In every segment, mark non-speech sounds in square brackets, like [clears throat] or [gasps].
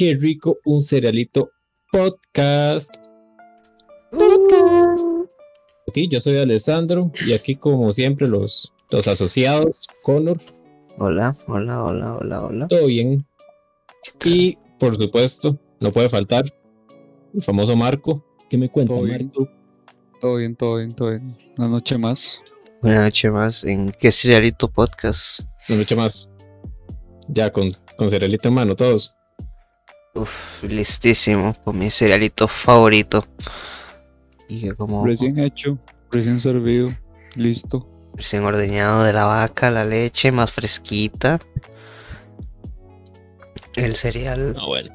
qué rico un cerealito podcast. Podcast. Aquí yo soy Alessandro y aquí como siempre los, los asociados, Connor, Hola, hola, hola, hola, hola. todo bien. Y por supuesto, no puede faltar el famoso Marco. ¿Qué me cuenta, Todo bien. Marco? Todo bien, todo bien, todo bien. Una noche más. Buenas noches más en ¿Qué Cerealito Podcast? Una noche más. Ya con, con cerealito en mano, todos. Uf, listísimo, con mi cerealito favorito. Y que como Recién hecho, recién servido, listo. recién ordeñado de la vaca, la leche más fresquita. El cereal Ah, bueno.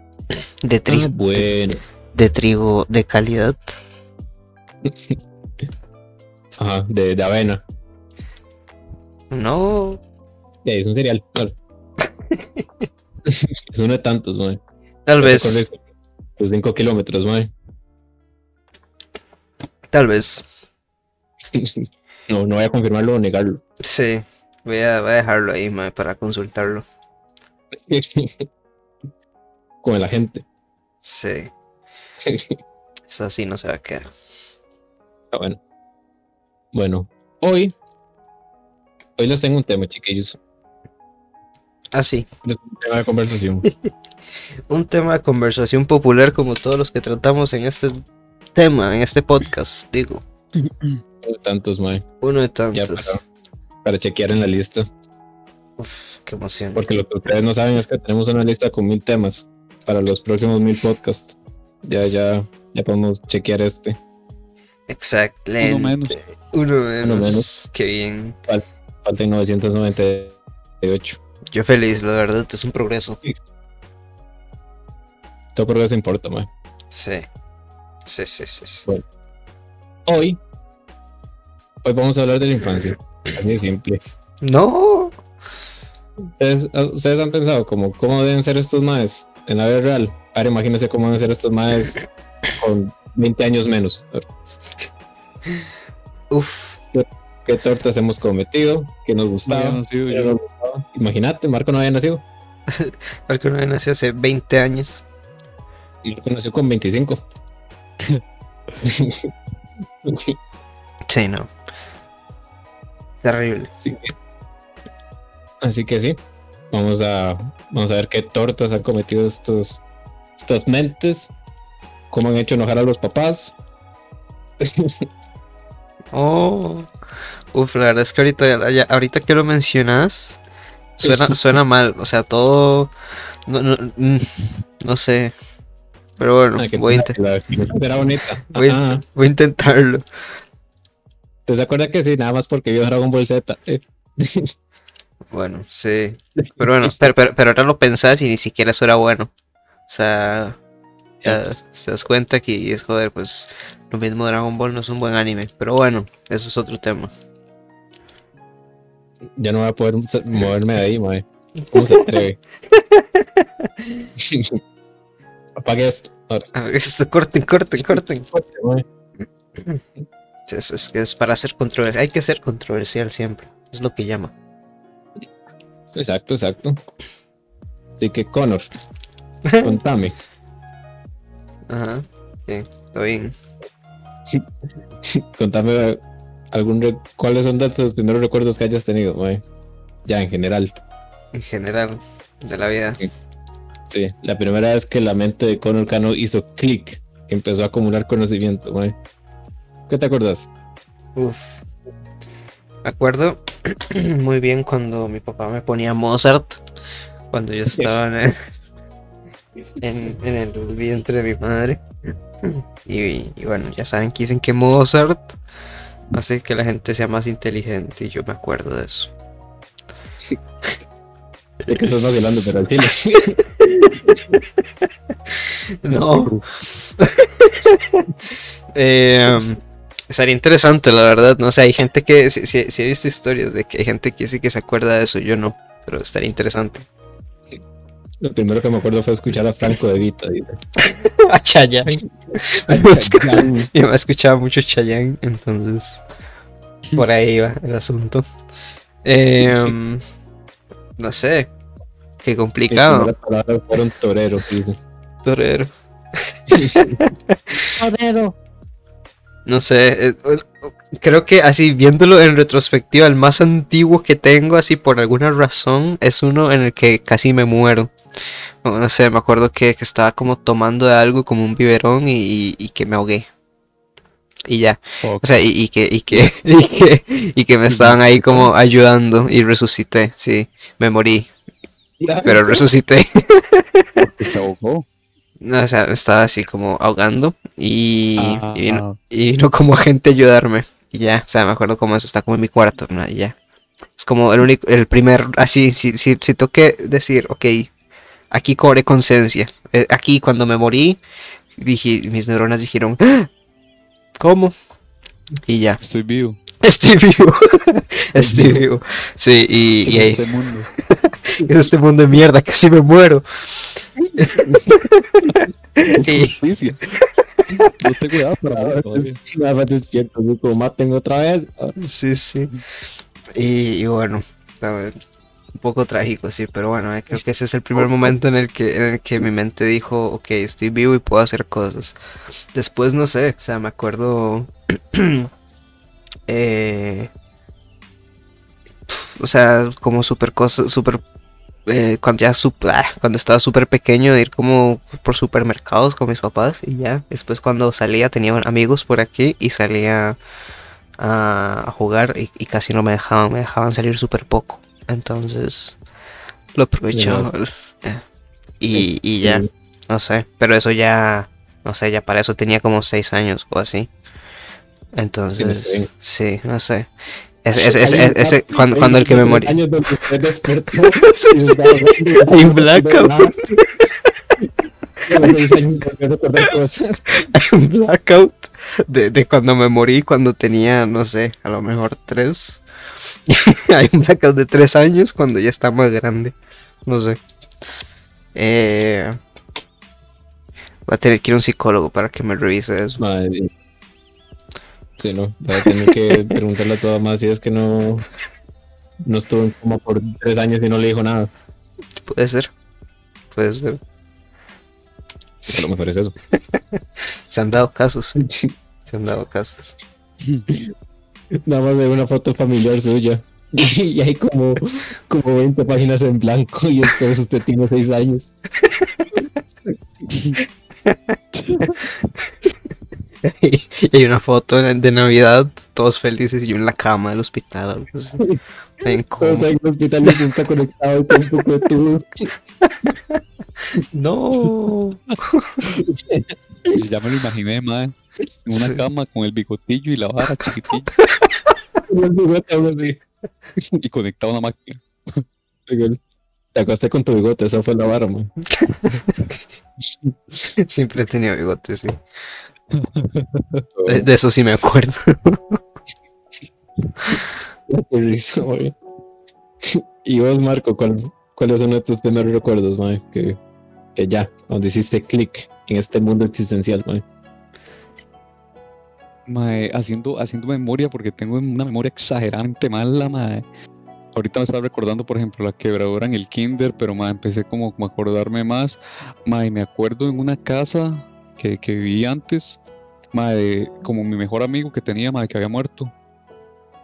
de, tri- Ah, bueno. de trigo de calidad. [laughs] Ajá, de, de avena. No, es un cereal, claro. [laughs] es uno de tantos, mae. Tal vez, Tus 5 kilómetros, mae. tal vez. [laughs] No, no voy a confirmarlo o negarlo. Sí, voy a, voy a dejarlo ahí mae, para consultarlo. [laughs] Con la gente. Sí, [laughs] eso así no se va a quedar. Ah, bueno. Bueno, hoy. Hoy les tengo un tema, chiquillos. Ah, sí. Les tengo un tema de conversación. [laughs] Un tema de conversación popular como todos los que tratamos en este tema, en este podcast, digo. Uno de tantos, mae. Uno de tantos. Para chequear en la lista. Uf, qué emoción. Porque lo que ustedes no saben es que tenemos una lista con mil temas para los próximos mil podcasts. Ya, ya, ya podemos chequear este. Exactamente. Uno menos. Uno menos. menos. Qué bien. Faltan 998. Yo feliz, la verdad, es un progreso. Todo progreso importa, mae. Sí. Sí, sí, sí. sí. Bueno. Hoy. Hoy vamos a hablar de la infancia. Así de simple. No. ¿Ustedes, ustedes han pensado como cómo deben ser estos maes en la vida real? Ahora imagínense cómo deben ser estos maes con 20 años menos. Uf. ¿Qué tortas hemos cometido? ¿Qué nos No gustaba? había nacido ¿Qué yo. no gustaba? Imagínate, Marco no había nacido. [laughs] Hace 20 años. Y Marco nació con 25. Sí, no. Terrible. Así que, así que sí. Vamos a, vamos a ver qué tortas han cometido estos, estas mentes. Cómo han hecho enojar a los papás. [laughs] Oh. Uf, la verdad es que ahorita, ya- ahorita que lo mencionas, suena, suena mal. O sea, todo. No, no, mm, no sé. Pero bueno, Ah, voy a, inte- la vestimenta era bonita. Voy voy a intentarlo. ¿Te acuerdas que sí? Nada más porque vio Dragon Ball Z. Eh, [laughs] Bueno, sí. Pero bueno, pero, pero, pero ahora lo pensás y ni siquiera eso era bueno. O sea, Ya, ya pues. te das cuenta que es joder, pues lo mismo Dragon Ball no es un buen anime. Pero bueno, eso es otro tema. Ya no voy a poder moverme de ahí, mae. ¿Cómo se atreve? Apague esto. Ah, Esto, corten, corten, corten. Es, es que es para ser controversial. Hay que ser controversial siempre. Es lo que llama. Exacto, exacto. Así que, Connor, [laughs] contame. Ajá. Sí, está bien. [laughs] Contame algún cuáles son de tus primeros recuerdos que hayas tenido, mae. Ya, en general. En general, de la vida. Sí, la primera vez que la mente de Connor Cano hizo clic, que empezó a acumular conocimiento, mae. ¿Qué te acuerdas? Uf. Me acuerdo [clears throat] muy bien cuando mi papá me ponía Mozart. Cuando yo estaba en el, [laughs] en, en el vientre de mi madre. [clears throat] Y, y bueno, ya saben que dicen que Mozart hace que la gente sea más inteligente. Y yo me acuerdo de eso. Que estás vacilando, pero al chile. [laughs] No. [laughs] Eh, um, estaría interesante, la verdad. No sé, hay gente que. Sí he visto historias de que hay gente que sí que se acuerda de eso. Yo no. Pero estaría interesante. Lo primero que me acuerdo fue escuchar a Franco de Vita. dice. [laughs] A Chayanne. [laughs] Mi mamá escuchaba mucho Chayanne, entonces. Por ahí iba el asunto. Eh, no sé. Qué complicado. palabras fueron torero. dice. Torero. [laughs] Torero. No sé, eh, creo que así viéndolo en retrospectiva, el más antiguo que tengo, así por alguna razón, es uno en el que casi me muero. No, sé, me acuerdo que, que estaba como tomando de algo como un biberón y, y que me ahogué. Y ya. O sea, y, y que, y que, [laughs] y que, y que me estaban ahí como [laughs] ayudando y resucité, sí, me morí, pero resucité. Ahogó. No, [laughs] o sea, estaba así como ahogando y, Ah, y, vino, y vino como gente a ayudarme. Y ya, o sea, me acuerdo como eso está como en mi cuarto, ¿no? Y ya. Es como el único, el primer, así, si, si, si tengo que decir, ok, aquí cobré conciencia. Eh, aquí cuando me morí, dije, mis neuronas dijeron, "¡Ah! ¿cómo? Y ya, Estoy vivo. estoy vivo, [laughs] estoy vivo. Sí, y, y ahí, este mundo. [laughs] es este mundo de mierda, casi me muero. [laughs] Y-. No tengo edad para morir todavía. Más despierto, yo como maten otra vez. Sí, sí. Y, y bueno, a ver, un poco trágico, sí, pero bueno, eh, creo que ese es el primer momento en el que, en el que mi mente dijo, ok, estoy vivo y puedo hacer cosas. Después no sé, o sea, me acuerdo, [clears throat] eh, o sea, como súper cosas, súper, eh, cuando ya ah, cuando estaba súper pequeño de ir como por supermercados con mis papás y ya, después cuando salía tenía amigos por aquí y salía a, a jugar y, y casi no me dejaban, me dejaban salir súper poco. Entonces lo aprovechaba. eh, Y, y ya, no sé, pero eso ya, no sé, ya para eso tenía como seis años o así. Entonces, sí, no sé. Ese, ese, ese, ese- cuando, cuando el que me morí. Años donde usted despertó. No [laughs] blackout. de cuando me morí, cuando tenía, no sé, a lo mejor tres. [laughs] Hay un blackout de tres años cuando ya está más grande. No sé. Eh, voy a tener que ir a un psicólogo para que me revise eso. Madre. Sí, no. Voy a tener que [laughs] preguntarle a todo más si es que no. No estuvo en coma por tres años y no le dijo nada. Puede ser. Puede ser. A lo mejor es eso. [laughs] Se han dado casos. Se han dado casos. [laughs] Nada más de una foto familiar suya. Y hay como, como 20 páginas en blanco y después usted tiene 6 años. [laughs] y hay una foto de Navidad, todos felices y yo en la cama del hospital. así. En ahí en el hospital y usted está conectado con un poco de. No. Y ya me lo imaginé, mae. En una Sí. cama con el bigotillo y la vara chiquitillo Con el bigote aún así. y conectado a una máquina. Te acosté con tu bigote, esa fue la vara, man. [laughs] Siempre he tenido bigote, sí. De, de eso sí me acuerdo. Y vos, Marco, ¿cuál, ¿cuáles son tus primeros recuerdos, man? Que, que ya, donde hiciste clic en este mundo existencial, man. Mae, haciendo, haciendo memoria, porque tengo una memoria exageradamente mala, mae. Ahorita me estaba recordando, por ejemplo, la quebradora en el kinder, pero mae, empecé como, como a acordarme más. Mae, me acuerdo en una casa que, que viví antes, mae, de- como mi mejor amigo que tenía, mae, que había muerto.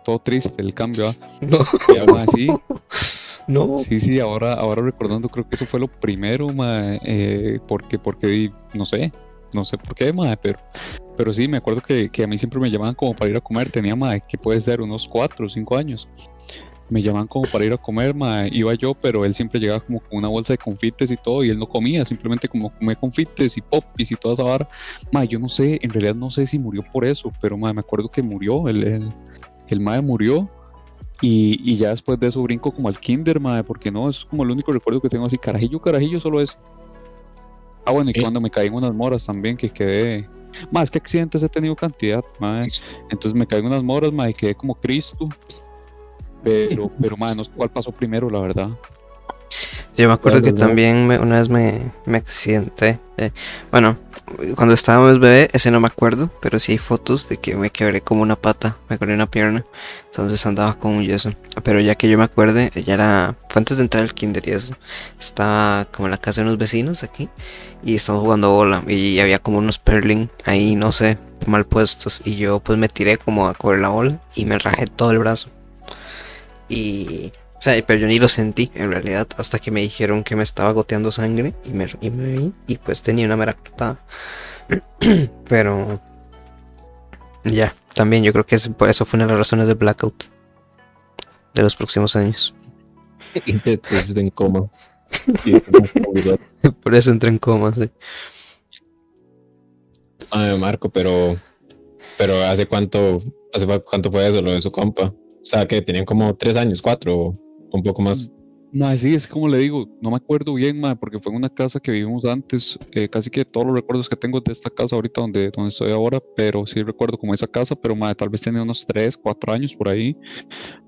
Todo triste el cambio, ¿ah? [laughs] No. Y, sí, [laughs] No. Sí, sí, ahora, ahora recordando, creo que eso fue lo primero, mae, eh, porque, porque, no sé, no sé por qué, mae, pero, pero sí, me acuerdo que, que a mí siempre me llamaban como para ir a comer, tenía, mae, que puede ser unos cuatro o cinco años, me llamaban como para ir a comer, mae, iba yo, pero él siempre llegaba como con una bolsa de confites y todo, y él no comía, simplemente como comía confites y popis y toda esa vara, mae, yo no sé, en realidad no sé si murió por eso, pero, mae, me acuerdo que murió, el, el, el mae murió, y, y ya después de eso brinco como al kinder, madre, porque no, eso es como el único recuerdo que tengo así, carajillo, carajillo, solo eso. Ah, bueno, y Eh. cuando me caí en unas moras también, que quedé... Más que accidentes he tenido cantidad, madre. Entonces me caí en unas moras, madre, y quedé como Cristo. Pero, [laughs] pero, madre, no sé cuál pasó primero, la verdad. Yo me acuerdo que también me- una vez me, me accidenté. eh, bueno, cuando estábamos bebé, ese no me acuerdo, pero sí hay fotos de que me quebré como una pata, me quebré una pierna. Entonces andaba con un yeso. Pero ya que yo me acuerde, ya era. Fue antes de entrar al kinder y eso. Estaba como en la casa de unos vecinos aquí. Y estábamos jugando bola. Y había como unos perling ahí, no sé, mal puestos. Y yo pues me tiré como a coger la bola y me rajé todo el brazo. Y. O sea, pero yo ni lo sentí en realidad hasta que me dijeron que me estaba goteando sangre y me, y me vi y pues tenía una mera cortada. [clears throat] pero ya, también yo creo que por eso fue una de las razones del blackout de los próximos años. [laughs] Pusiste [laughs] en coma. Por eso entré en coma, sí. Ay, Marco, pero, pero ¿hace cuánto, hace cuánto fue eso, lo de su compa? O sea, que tenían como tres años, cuatro, o un poco más. Mae, sí, es como le digo, no me acuerdo bien, mae, porque fue en una casa que vivimos antes. eh, casi que todos los recuerdos que tengo de esta casa ahorita donde, donde estoy ahora, pero sí recuerdo como esa casa, pero mae, tal vez tenía unos 3, 4 años por ahí.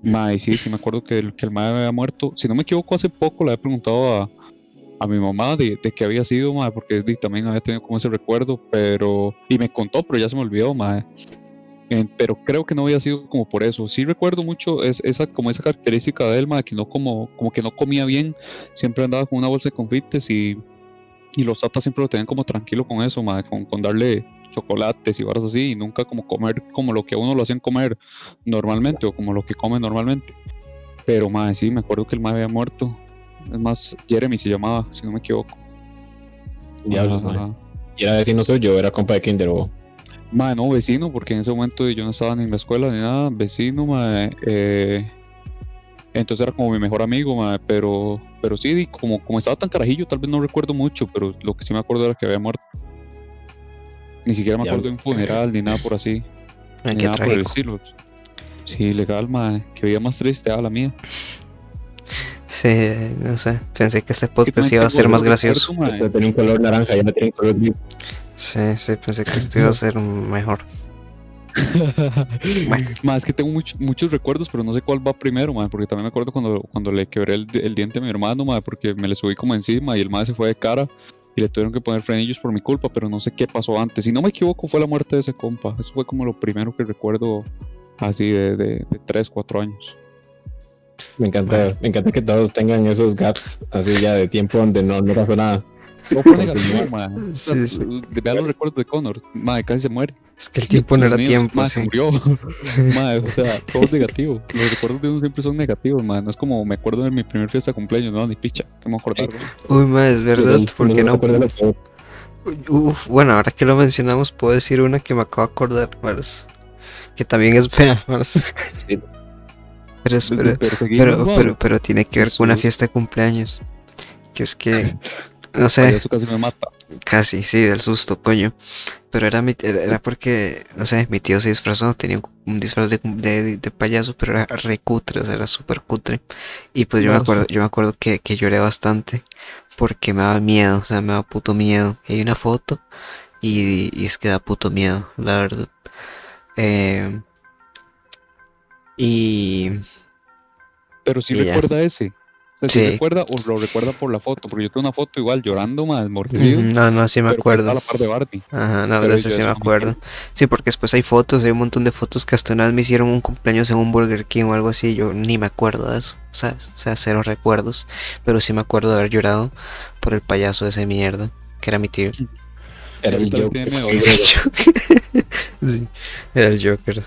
Mae, sí, sí me acuerdo que el, que el mae había muerto. Si no me equivoco, hace poco le había preguntado a, a mi mamá de, de qué había sido, mae, porque también había tenido como ese recuerdo, pero. Y me contó, pero ya se me olvidó, mae. Eh, pero creo que no había sido como por eso. Sí recuerdo mucho es, esa, como esa característica de él, mae, que no como, como que no comía bien, siempre andaba con una bolsa de confites y, y los tatas siempre lo tenían como tranquilo con eso, mae, con, con darle chocolates y barras así, y nunca como comer como lo que a uno lo hacían comer normalmente o como lo que come normalmente. Pero mae, sí, me acuerdo que el mae había muerto. Es más, Jeremy se llamaba, si no me equivoco. Diablos, mae. Y era vecino suyo, era compa de Kinder, o Mae, no, vecino, porque en ese momento yo no estaba ni en la escuela ni nada, vecino, mae, eh, entonces era como mi mejor amigo, mae, pero, pero sí, como, como estaba tan carajillo, tal vez no recuerdo mucho, pero lo que sí me acuerdo era que había muerto. Ni siquiera me acuerdo de un funeral, ni nada por así, Ay, ni qué nada por el estilo. Sí, legal, mae, que vida más triste, a la mía. Sí, no sé, pensé que este podcast iba a ser más gracioso. Este tenía un color naranja, ya no tiene color gris. Sí, sí, pensé que esto iba a ser mejor. [laughs] Bueno. Más es que tengo much- muchos recuerdos, pero no sé cuál va primero, mae, porque también me acuerdo cuando, cuando le quebré el, el diente a mi hermano, mae, porque me le subí como encima y el mae se fue de cara y le tuvieron que poner frenillos por mi culpa, pero no sé qué pasó antes. Si no me equivoco, fue la muerte de ese compa. Eso fue como lo primero que recuerdo así de, de, de 3, 4 años. Me encanta, me encanta que todos tengan esos gaps así ya de tiempo donde no, no pasó nada. No fue negativo, mae. Sí, sí. Vean los recuerdos de Connor, mae, casi se muere. Es que el tiempo no era tiempo, mae, sí. murió. [laughs] Mae, o sea, todo es negativo. Los recuerdos de uno siempre son negativos, mae. No es como me acuerdo de mi primer fiesta de cumpleaños, no, ni picha. Que me acordar, güey. Uy, ma, es verdad, ¿por qué te no? Uf, bueno, ahora que lo mencionamos, puedo decir una que me acabo de acordar, Mars, Que también es fea, Mars. Sí. Pero, es- pero, Pero pero, pero, pero tiene que ver con una fiesta de cumpleaños. Que es que, [laughs] no sé, Eso casi me mata. casi, sí, del susto, coño. Pero era, mi- era, era porque, no sé, mi tío se disfrazó, tenía un, disfraz de, de, de payaso, pero era re cutre, o sea, era súper cutre. Y pues yo me No, acuerdo, yo me acuerdo que, que lloré bastante porque me daba miedo, o sea, me daba puto miedo. Y hay una foto y, y es que da puto miedo, la verdad. Eh, y Pero sí Y ya. recuerda ese. O sea, sí Sí. recuerda o lo recuerda por la foto. Porque yo tengo una foto igual llorando más, mordido. No, no, sí me acuerdo. a la par de Barney. Ajá, no, Pero eso sí me no acuerdo. Sí, porque después hay fotos, hay un montón de fotos que hasta una vez me hicieron un cumpleaños en un Burger King o algo así, y yo ni me acuerdo de eso, ¿sabes? O sea, cero recuerdos, pero sí me acuerdo de haber llorado por el payaso de ese mierda, que era mi tío. Era el Joker. [laughs] Sí, era el Joker.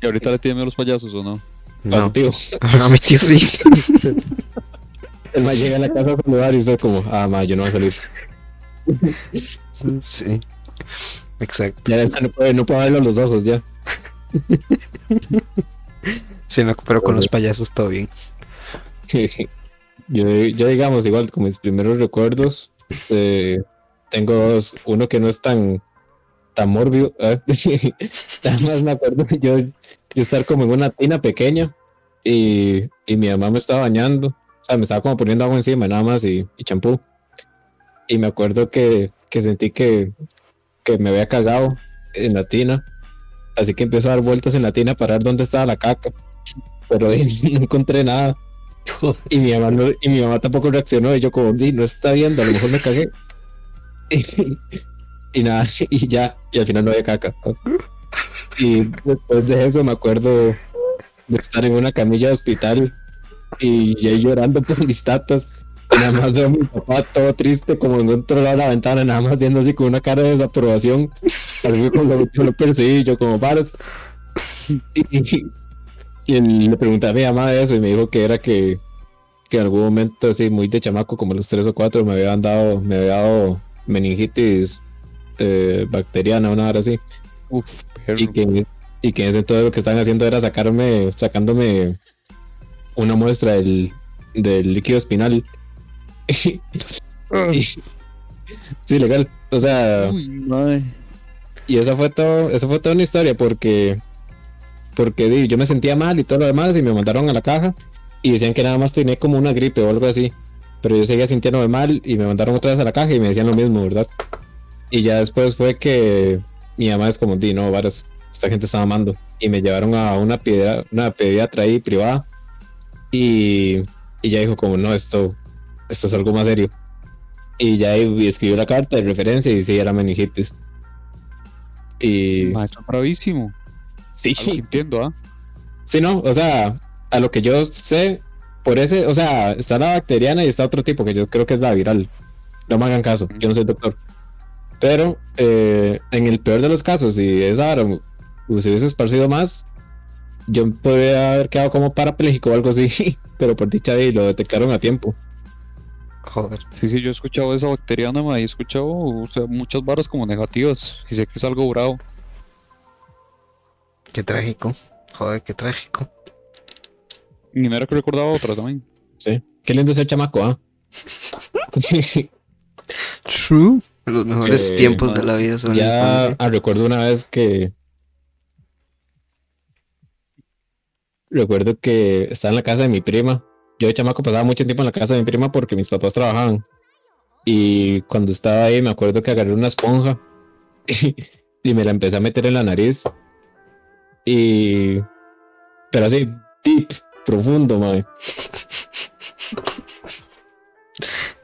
¿Y ahorita le tiene miedo a los payasos o no? A su [laughs] No, tío. a mi tío sí. [laughs] El ma llega a la casa a saludar y usted como, ah, ma, yo no voy a salir. [laughs] Sí, exacto. Ya no puede, no puede verlo a los ojos ya. Sí, no, pero con los payasos todo bien. yo, yo, digamos, igual, con mis primeros recuerdos, eh, tengo dos. Uno que no es tan, tan mórbido. ¿eh? [laughs] Nada más me acuerdo yo, yo estar como en una tina pequeña y, y mi mamá me estaba bañando. Me estaba como poniendo agua encima nada más y, y champú. Y me acuerdo que, que sentí que, que me había cagado en la tina. Así que empiezo a dar vueltas en la tina para ver dónde estaba la caca. Pero [laughs] no encontré nada. Y mi mamá, y mi mamá tampoco reaccionó. Y yo como, di, no está viendo, a lo mejor me cagué. [laughs] Y, nada, [laughs] y ya, y al final no había caca. Y después de eso me acuerdo de estar en una camilla de hospital y yo llorando por mis tatas. Nada más veo a mi papá todo triste, como en otro lado de la ventana, nada más viendo así con una cara de desaprobación. Así cuando yo lo percibí, yo como paras. Y, y le pregunté a mi mamá de eso y me dijo que era que, que en algún momento así muy de chamaco, como los tres o cuatro, me habían dado, me había dado meningitis eh, bacteriana, una hora así. Uf. Y que, y que en ese entonces lo que estaban haciendo era sacarme, sacándome una muestra del, del líquido espinal. [laughs] Y- sí, legal. O sea, Uy, y esa fue todo, esa fue toda una historia porque porque yo me sentía mal y todo lo demás y me mandaron a la caja y decían que nada más tenía como una gripe o algo así. Pero yo seguía sintiéndome mal y me mandaron otra vez a la caja y me decían lo mismo, ¿verdad? Y ya después fue que mi mamá es como, di, no, varas, esta gente está mamando. Y me llevaron a una, pediatra, una pediatra ahí privada y, y ya dijo como, no, esto, esto es algo más serio. Y ya escribió la carta de referencia y sí, era meningitis. Y es bravísimo. sí, Algo que entiendo, ¿ah? sí, no, o sea, a lo que yo sé, por ese, o sea, está la bacteriana y está otro tipo que yo creo que es la viral. No me hagan caso, yo no soy doctor. Pero eh, en el peor de los casos, si esa ahora se hubiese esparcido más, yo podría haber quedado como parapléjico o algo así, [laughs] pero por dicha de lo detectaron a tiempo. Joder. Sí, sí, yo he escuchado esa bacteriana, mae, y he escuchado o sea, muchas varas como negativas. Y sé que es algo bravo. Qué trágico. Joder, qué trágico. Y no era que recordaba otra también. Sí, qué lindo ser chamaco, ¿ah? [laughs] True. Los mejores Que, tiempos de la vida son la Ya infancia. ah, recuerdo una vez que. Recuerdo que estaba en la casa de mi prima. Yo de chamaco pasaba mucho tiempo en la casa de mi prima porque mis papás trabajaban. Y cuando estaba ahí me acuerdo que agarré una esponja [laughs] y, me la empecé a meter en la nariz. Y. Pero así, deep, profundo, madre.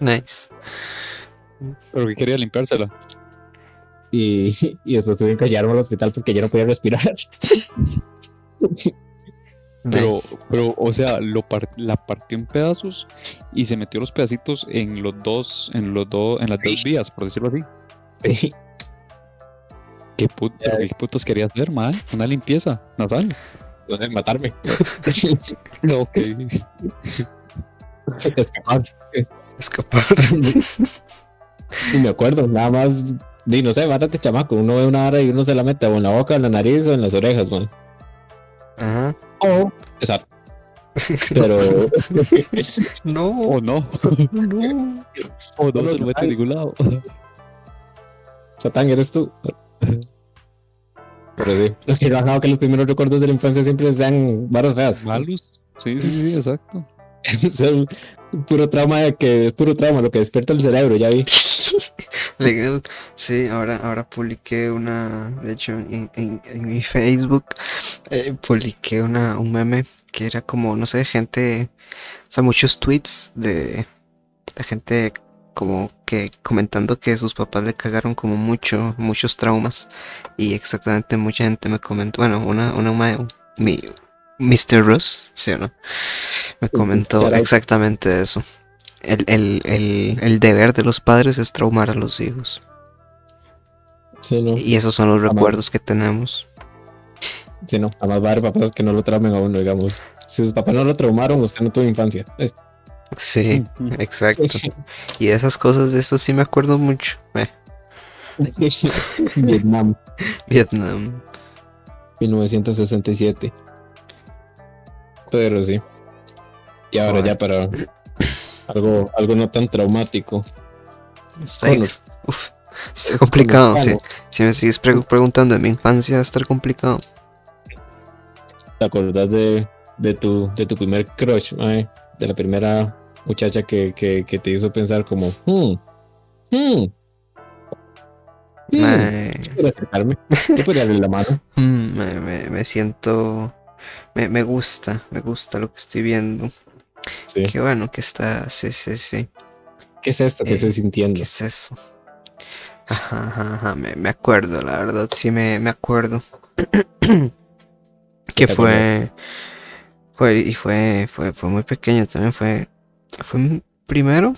Nice. Pero que quería limpiársela. Y, y después tuve que llevarme al hospital porque ya no podía respirar. [laughs] Pero, Nice. pero, o sea, lo par- la partió en pedazos y se metió los pedacitos en los dos, en los dos, en las dos vías, por decirlo así. Sí. ¿Qué, put- pero qué putos quería hacer, man? Una limpieza nasal. Entonces, matarme. [laughs] Ok. [laughs] Escapar. Escapar. [laughs] Y me acuerdo, nada más, di, no sé, mátate chamaco, uno ve una hora y uno se la mete o en la boca, en la nariz o en las orejas, man. Ajá. O exacto. [laughs] Pero No. O no. No. O no No, se lo mete a ningún lado. Satán, eres tú. Pero sí, lo que bajado que los primeros recuerdos de la infancia siempre sean varas feas. Malos. Sí, sí, sí, exacto. [laughs] Es el puro trauma de que es puro trauma, lo que despierta el cerebro, ya vi. [laughs] Legal. Sí, ahora, ahora publiqué una, de hecho, en, en- en mi Facebook, eh, publiqué una, un meme que era como, no sé, gente, o sea, muchos tweets de, de gente como que comentando que sus papás le cagaron como mucho, muchos traumas. Y exactamente mucha gente me comentó, bueno, una, una, ma- mi, Mr. Ross, ¿sí o no? Me comentó exactamente eso. El, el, el, el deber de los padres es traumar a los hijos. Sí, no, Y esos son los recuerdos que tenemos. sí, no. Además va a haber papás que no lo traumen a uno, digamos. Si sus papás no lo traumaron, usted no tuvo infancia. Eh, Sí, [laughs] exacto. Y de esas cosas, de eso sí me acuerdo mucho. Eh, [laughs] Vietnam, Vietnam. 1967. Pero sí. Y ahora Joder. ya para algo, algo no tan traumático. Está, Bueno, uf, está complicado. Si me sigues pre- preguntando de mi infancia, va a estar complicado. ¿Te acordás de, de, tu, de tu primer crush, mae? De la primera muchacha que, que, que te hizo pensar como, hmm, hmm, hmm, Me, ¿puedo acercarme? Yo podría darle la mano. [laughs] mm, me, me- me siento. Me, me gusta, me gusta lo que estoy viendo. Sí. Qué bueno que está, sí, sí, sí. ¿Qué es esto que Eh, estoy sintiendo? ¿Qué es eso? Ajá, ajá, ajá, me, me acuerdo, la verdad, sí me, me acuerdo. [clears throat] que fue, fue, y fue, fue, fue muy pequeño también, fue, fue en primero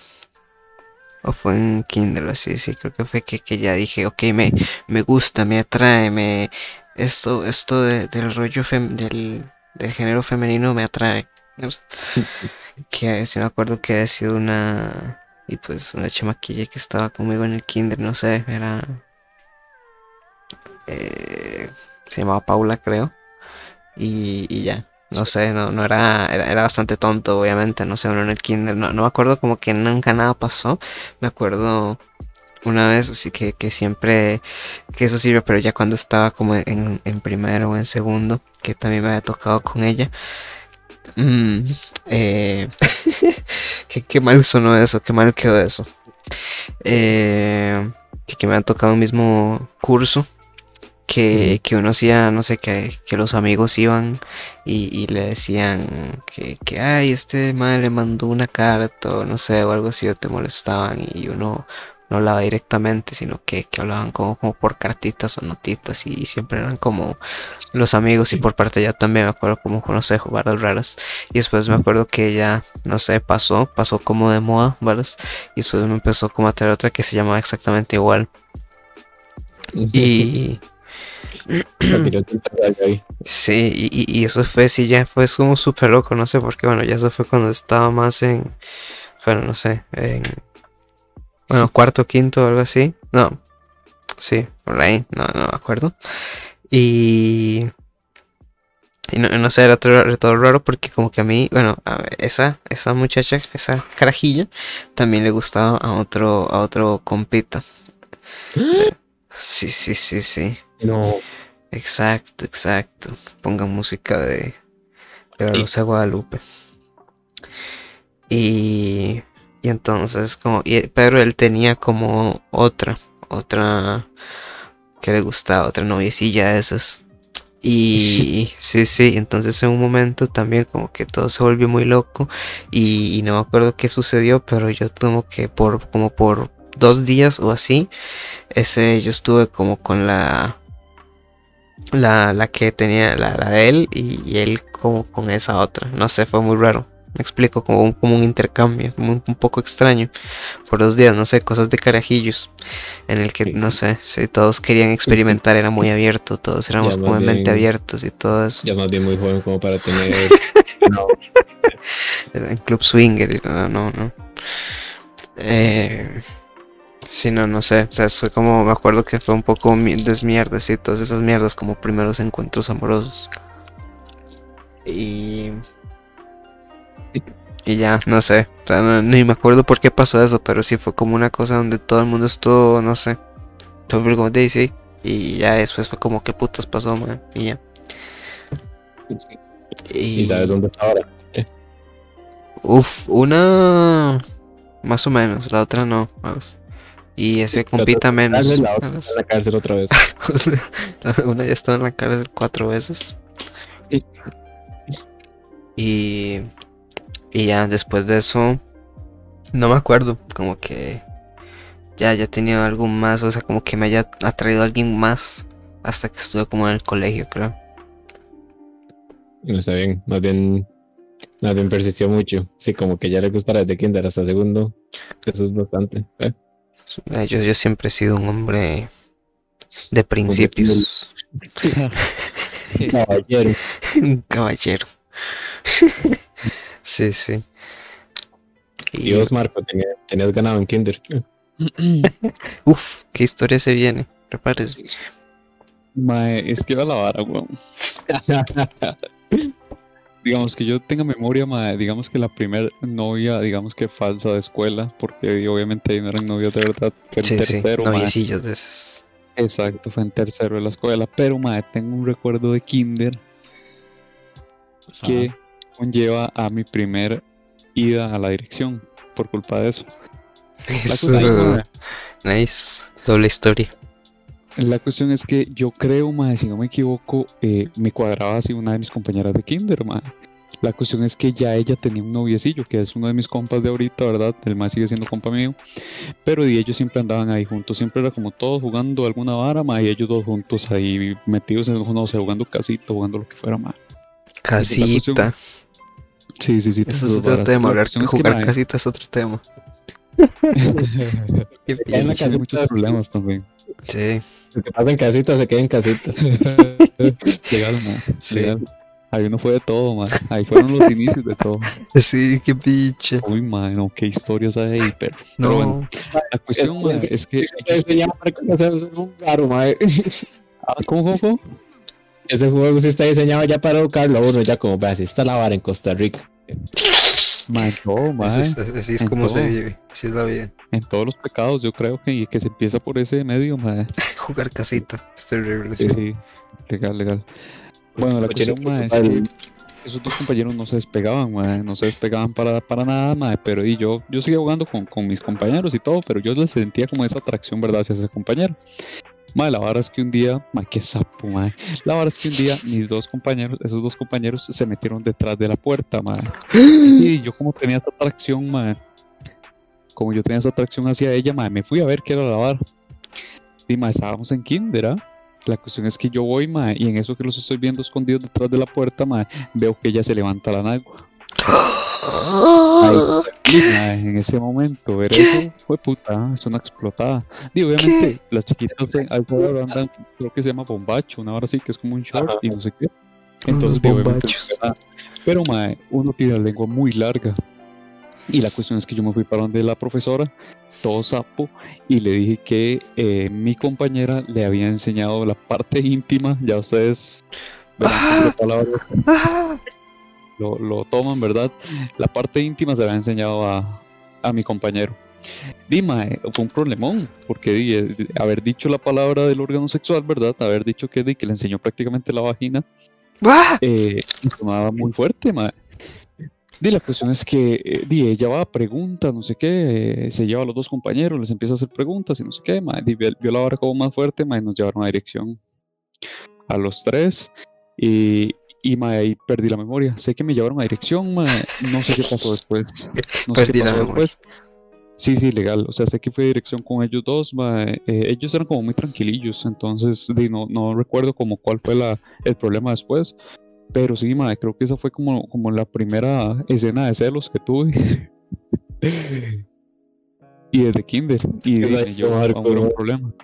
o fue en kinder, así, sí, creo que fue que, que ya dije, ok, me, me gusta, me atrae, me, esto, esto de- del rollo fem- del, del género femenino me atrae. Que sí me acuerdo que había sido una, y pues una chamaquilla que estaba conmigo en el kinder, no sé, era, eh, se llamaba Paula, creo, y, y ya. No sé, no, no era, era, era bastante tonto, obviamente, no sé, uno en el kinder, no, no me acuerdo como que nunca nada pasó, me acuerdo una vez, así que, que siempre, que eso sirve, pero ya cuando estaba como en, en primero o en segundo, que también me había tocado con ella, mm, eh, [laughs] qué, qué mal sonó eso, qué mal quedó eso, eh, que, me había tocado un mismo curso, que, que uno hacía, no sé, que, que los amigos iban y, y le decían que, que, ay, este madre le mandó una carta o no sé, o algo así, o te molestaban y uno no hablaba directamente, sino que, que hablaban como, como por cartitas o notitas y siempre eran como los amigos y por parte de ella también me acuerdo como, no sé, jugadas raras. Y después me acuerdo que ya, no sé, pasó, pasó como de moda, ¿varas? Y después me empezó como a traer otra que se llamaba exactamente igual. Y... [laughs] Sí, y, y- y eso fue, sí, ya fue como súper loco, no sé por qué, bueno, ya eso fue cuando estaba más en, bueno, no sé, en, bueno, cuarto, quinto, algo así, no, sí, por ahí, no, no me acuerdo, y, y no, no sé, era todo, raro porque como que a mí, bueno, a esa, esa muchacha, esa carajilla, también le gustaba a otro, a otro compita, sí, sí, sí, sí. No, Exacto, exacto. Pongan música de, de la. Rosa de Guadalupe. Y, y entonces, como, y- pero él tenía como otra, otra que le gustaba, otra noviecilla de esas. Y [laughs] sí, sí, entonces en un momento también como que todo se volvió muy loco y, y no me acuerdo qué sucedió, pero yo como que por, como por dos días o así, ese yo estuve como con la la, la que tenía la, la de él y, y él como con esa otra. No sé, fue muy raro. Me explico, como un, como un intercambio, como un, un poco extraño. Por dos días, no sé, cosas de carajillos. En el que, Sí, no sé, si todos querían experimentar, era muy abierto, todos éramos como mente abiertos y todo eso. ya más bien muy joven como para tener. [laughs] No, Era en Club Swinger y no, no, no. Eh, sí, no, no sé. O sea, soy como, me acuerdo que fue un poco mi- desmierdas y todas esas mierdas como primeros encuentros amorosos. Y. Y ya, no sé. O sea, no- ni me acuerdo por qué pasó eso, pero sí fue como una cosa donde todo el mundo estuvo, no sé. Todo como Daisy. Y ya después fue como, ¿qué putas pasó, man? Y ya. [laughs] ¿Y sabes dónde está ahora? Uf, una más o menos, la otra no. vamos. Y ese compita menos. La otra vamos. está en la cárcel otra vez. [laughs] una ya está en la cárcel cuatro veces. Y, y ya después de eso, no me acuerdo, como que ya, ya tenía algo más, o sea, como que me haya atraído alguien más hasta que estuve como en el colegio, creo. No está bien, más bien, más bien persistió mucho. Sí, como que ya le gustara desde kinder hasta segundo. Eso es bastante. ¿eh? Eh, Yo, yo siempre he sido un hombre de principios. [laughs] [laughs] Caballero. Un caballero. [laughs] sí, sí. Y vos, Marco, tenía- tenías ganado en kinder. [laughs] Uf, qué historia se viene. Prepárese. Mae, es que va la vara, weón. [laughs] Digamos que yo tenga memoria, mae, digamos que la primera novia, digamos que falsa de escuela, porque obviamente ahí no eran novios de verdad, fue en Sí, sí. tercero. Noviecillos de esos. Exacto, fue en tercero de la escuela, pero mae, tengo un recuerdo de kinder que conlleva a mi primer ida a la dirección por culpa de eso. Eso. ahí, Nice. Doble historia. La cuestión es que yo creo, mae, si no me equivoco, eh, me cuadraba así una de mis compañeras de kinder, mae. La cuestión es que ya ella tenía un noviecillo, que es uno de mis compas de ahorita, ¿verdad? El más sigue siendo compa mío. Pero y ellos siempre andaban ahí juntos, siempre era como todos jugando alguna vara, ma, y ellos dos juntos ahí metidos en, no sé, jugando casito, jugando lo que fuera, ma. Casita. Sí, sí, sí. Eso es dos otro tema, La hablar, es que, jugar ma, casita es otro tema. [laughs] Qué queda en la. Hay muchos problemas también. Sí, Lo que pasa en casita se [laughs] queda en casita. legal, ma. Sí. Legal. Ahí uno fue de todo, ma. Ahí fueron los inicios de todo. sí, qué pinche. Uy, ma, no, qué historias hay ahí, pero, pero bueno. No, La cuestión, ma, es que. Se llama para conocer un raro, mae. Ah, ¿Cómo, cómo, cómo? Ese juego sí está diseñado ya para educarlo a uno, ya como, vea, así está la vara en Costa Rica. Ma, no, ma. así es, así es en como se todo. vive. Así es la vida. En todos los pecados, yo creo que, que se empieza por ese medio, ma. [laughs] Jugar casita. Es terrible. Sí, Sí. sí. Legal, legal. Bueno, la cuestión, es que esos dos compañeros no se despegaban, ma, no se despegaban para, para nada, ma, pero y yo, yo seguía jugando con, con mis compañeros y todo, pero yo les sentía como esa atracción, ¿verdad?, hacia ese compañero. Ma, la verdad es que un día, ma, qué sapo, ma. La verdad es que un día mis dos compañeros, esos dos compañeros se metieron detrás de la puerta, ma. [gasps] Y yo como tenía esa atracción, ma, como yo tenía esa atracción hacia ella, ma, me fui a ver qué era la vara. Y ma, estábamos en kinder, ¿ah? La cuestión es que yo voy, ma, y en eso que los estoy viendo escondidos detrás de la puerta, ma, veo que ella se levanta la nalga. [gasps] [gasps] Y, ma, en ese momento, ver eso, fue puta, es una explotada. Y obviamente, las chiquitas alrededor andan, creo que se llama bombacho, una hora así, que es como un short Ajá. y no sé qué. Entonces, bombachos. ah, pero ma, uno tiene la lengua muy larga. Y la cuestión es que yo me fui para donde la profesora, todo sapo, y le dije que eh, mi compañera le había enseñado la parte íntima, ya ustedes verán qué Ah, lo, lo toman, ¿verdad? La parte íntima se la ha enseñado a, a mi compañero. Dima, eh, fue un problemón, porque di, eh, haber dicho la palabra del órgano sexual, ¿verdad? Haber dicho que, di, que le enseñó prácticamente la vagina, ah. eh, sonaba muy fuerte, ma. Di, la cuestión es que eh, di, ella va, pregunta, no sé qué, eh, se lleva a los dos compañeros, les empieza a hacer preguntas y no sé qué, ma. Di, vio, vio la vara como más fuerte, ma, y nos llevaron a dirección a los tres. Y, y ma, ahí perdí la memoria. Sé que me llevaron a dirección, ma, no sé qué pasó después. No sé Perdí qué la memoria. Sí, sí, legal. O sea, sé que fue a dirección con ellos dos, ma, eh, ellos eran como muy tranquilillos, entonces di, no, no recuerdo como cuál fue la, el problema después. Pero sí, ma, creo que esa fue como, como la primera escena de celos que tuve. [laughs] y desde Kinder. Y dije yo, Marco, "Vamos a ver un problema.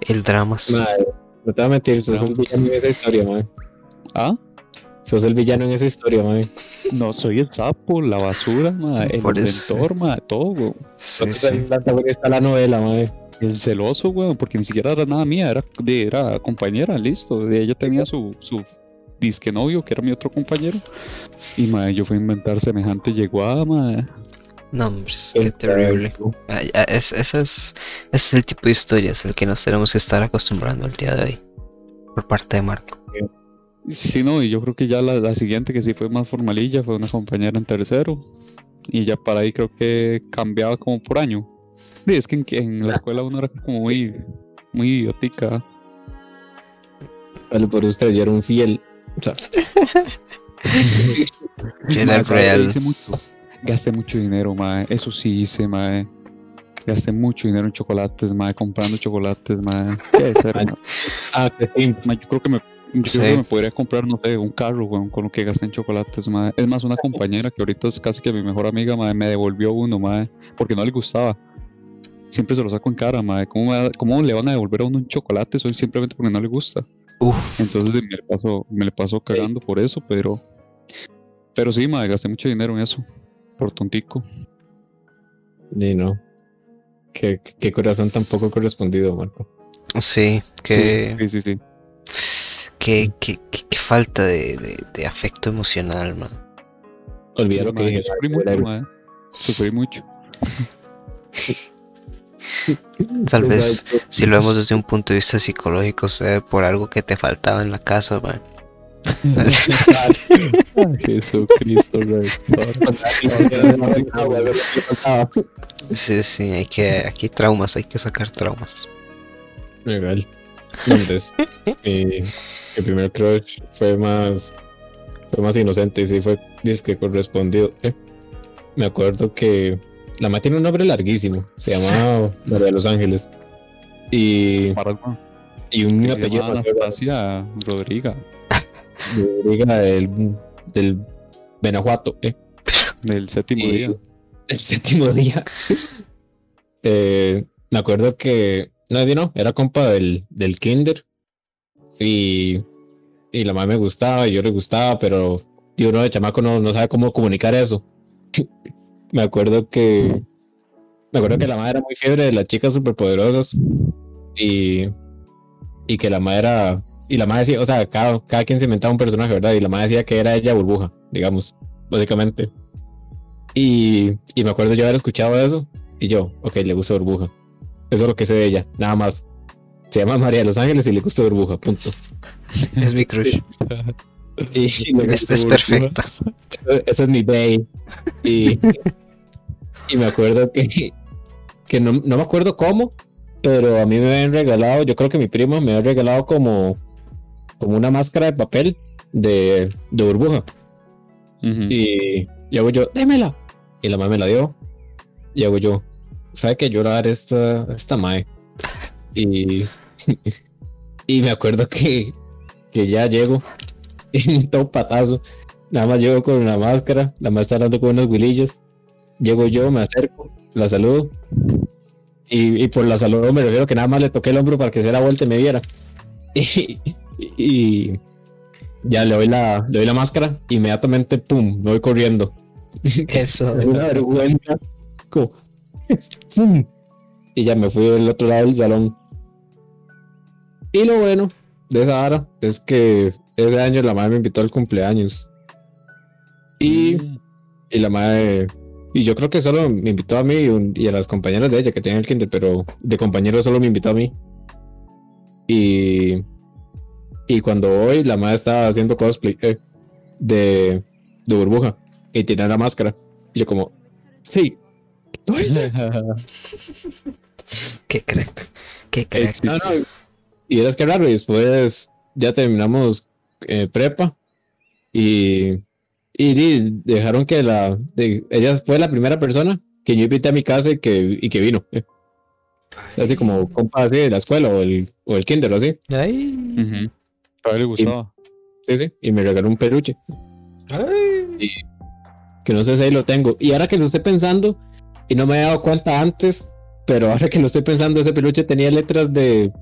El dramas. Mae, no te voy a mentir, villano en esa historia, mae. ¿Ah? Sos el villano en esa historia, mae. No, soy el sapo, la basura, ma, el Por eso, inventor, ma, todo, weón. Sí, Sos sí. de la novela, mae. El celoso, weón, porque ni siquiera era nada mía, era, de, era compañera, listo. de Ella tenía su, su disque novio, que era mi otro compañero. Y ma, yo fui a inventar semejante yeguada, ma. No, hombre, es qué terrible. Ah, ya, es, ese es, ese es el tipo de historias al que nos tenemos que estar acostumbrando el día de hoy. Por parte de Marco. Sí, no, y yo creo que ya la, la siguiente que sí fue más formalilla fue una compañera en tercero. Y ya para ahí creo que cambiaba como por año. Sí, es que en, en la escuela uno era como muy, muy idiotica. Pero por usted, yo era un fiel. O sea, [laughs] Yo era Ma, el ¿sabes qué real. hice mucho? Gasté mucho dinero, mae. Eso sí hice, mae. Gasté mucho dinero en chocolates, mae. Comprando chocolates, mae. ¿Qué es eso, Mae. mae? ah, que sí. Mae, Yo creo que me, yo Sí. creo que me podría comprar, no sé, un carro, weón, con lo que gasté en chocolates, mae. Es más, una compañera que ahorita es casi que mi mejor amiga, me devolvió uno, mae. Porque no le gustaba. Siempre se lo saco en cara, mae. ¿Cómo, me ¿Cómo le van a devolver a uno un chocolate? Soy simplemente porque no le gusta. Uf. Entonces me le paso, me le paso cagando por eso, pero. Pero sí, mae, gasté mucho dinero en eso. Por tontico. Y no. Qué, qué corazón tan poco correspondido, Marco. Sí, que, Sí, sí, sí. Que, que, que- que falta de, de, de afecto emocional, man. Olvida Sí, lo que dije. Sufrí mucho, mae. Sufrí mucho. [laughs] Tal vez si lo vemos desde un punto de vista psicológico, sea por algo que te faltaba en la casa, man. [laughs] [laughs] Jesucristo. Sí, sí, hay que, aquí hay traumas, hay que sacar traumas. Legal. Entonces, [laughs] mi, mi primer crush fue más fue más inocente y sí fue que correspondido. Eh, me acuerdo que la madre tiene un nombre larguísimo, se llamaba [laughs] María de los Ángeles. Y, y un apellido Anastasia Rodriga, [laughs] Rodriga del, del Benajuato, eh. del séptimo Y- día. el séptimo día. Eh, me acuerdo que, no, di no, era compa del, del kinder y, y la mamá me gustaba y yo le gustaba, pero tío, uno de chamaco no, no sabe cómo comunicar eso. [laughs] me acuerdo que, me acuerdo que la madre era muy fiebre de las chicas superpoderosas y, y que la madre era, y la madre decía, o sea, cada, cada quien se inventaba un personaje, ¿verdad? Y la madre decía que era ella burbuja, digamos, básicamente. Y, y me acuerdo yo haber escuchado eso y yo, ok, le gusta burbuja. Eso es lo que sé de ella, nada más. Se llama María de los Ángeles y le gusta burbuja, punto. Es mi crush. [laughs] Y, Esta es Burbuja. perfecta. Eso es mi bae. Y, [laughs] y me acuerdo que, que no, no me acuerdo cómo, pero a mí me habían regalado, yo creo que mi primo me había regalado como, como una máscara de papel de, de burbuja. Y, y hago yo, démela. Y la mamá me la dio. Y hago yo, ¿sabe que llorar esta, esta mae? Y, [laughs] y me acuerdo que, que ya llego [laughs] y todo patazo. Nada más llego con una máscara, la mamá está hablando con unos huilillos. Llego yo, me acerco, la saludo. Y, y por la saludo me refiero que nada más le toqué el hombro para que se la vuelta y me viera. [laughs] Y, y ya le doy la, le doy la máscara, inmediatamente, pum, me voy corriendo. Eso. Una vergüenza. Como, [laughs] ¡fum! Y ya me fui del otro lado del salón. Y lo bueno de esa hora es que ese año la madre me invitó al cumpleaños. Y, y la madre. Y yo creo que solo me invitó a mí y, a las compañeras de ella que tenían el kinder, pero de compañero solo me invitó a mí. Y. Y cuando voy, la madre estaba haciendo cosplay eh, de, de burbuja y tenía la máscara. Y yo, como, sí, lo [laughs] hice. Qué crack. Qué crack. No, no, Y eras que raro, y después ya terminamos eh, prepa y, y dejaron que la, de- ella fue la primera persona que yo invité a mi casa y que, y que vino. eh. Así como compa así de la escuela o el, o el kinder o así. Ay. Ujú. A él le gustaba. Sí, sí. Y me regaló un peluche, Ay. que no sé si ahí lo tengo. Y ahora que lo estoy pensando, y no me he dado cuenta antes, pero ahora que lo estoy pensando, ese peluche tenía letras de,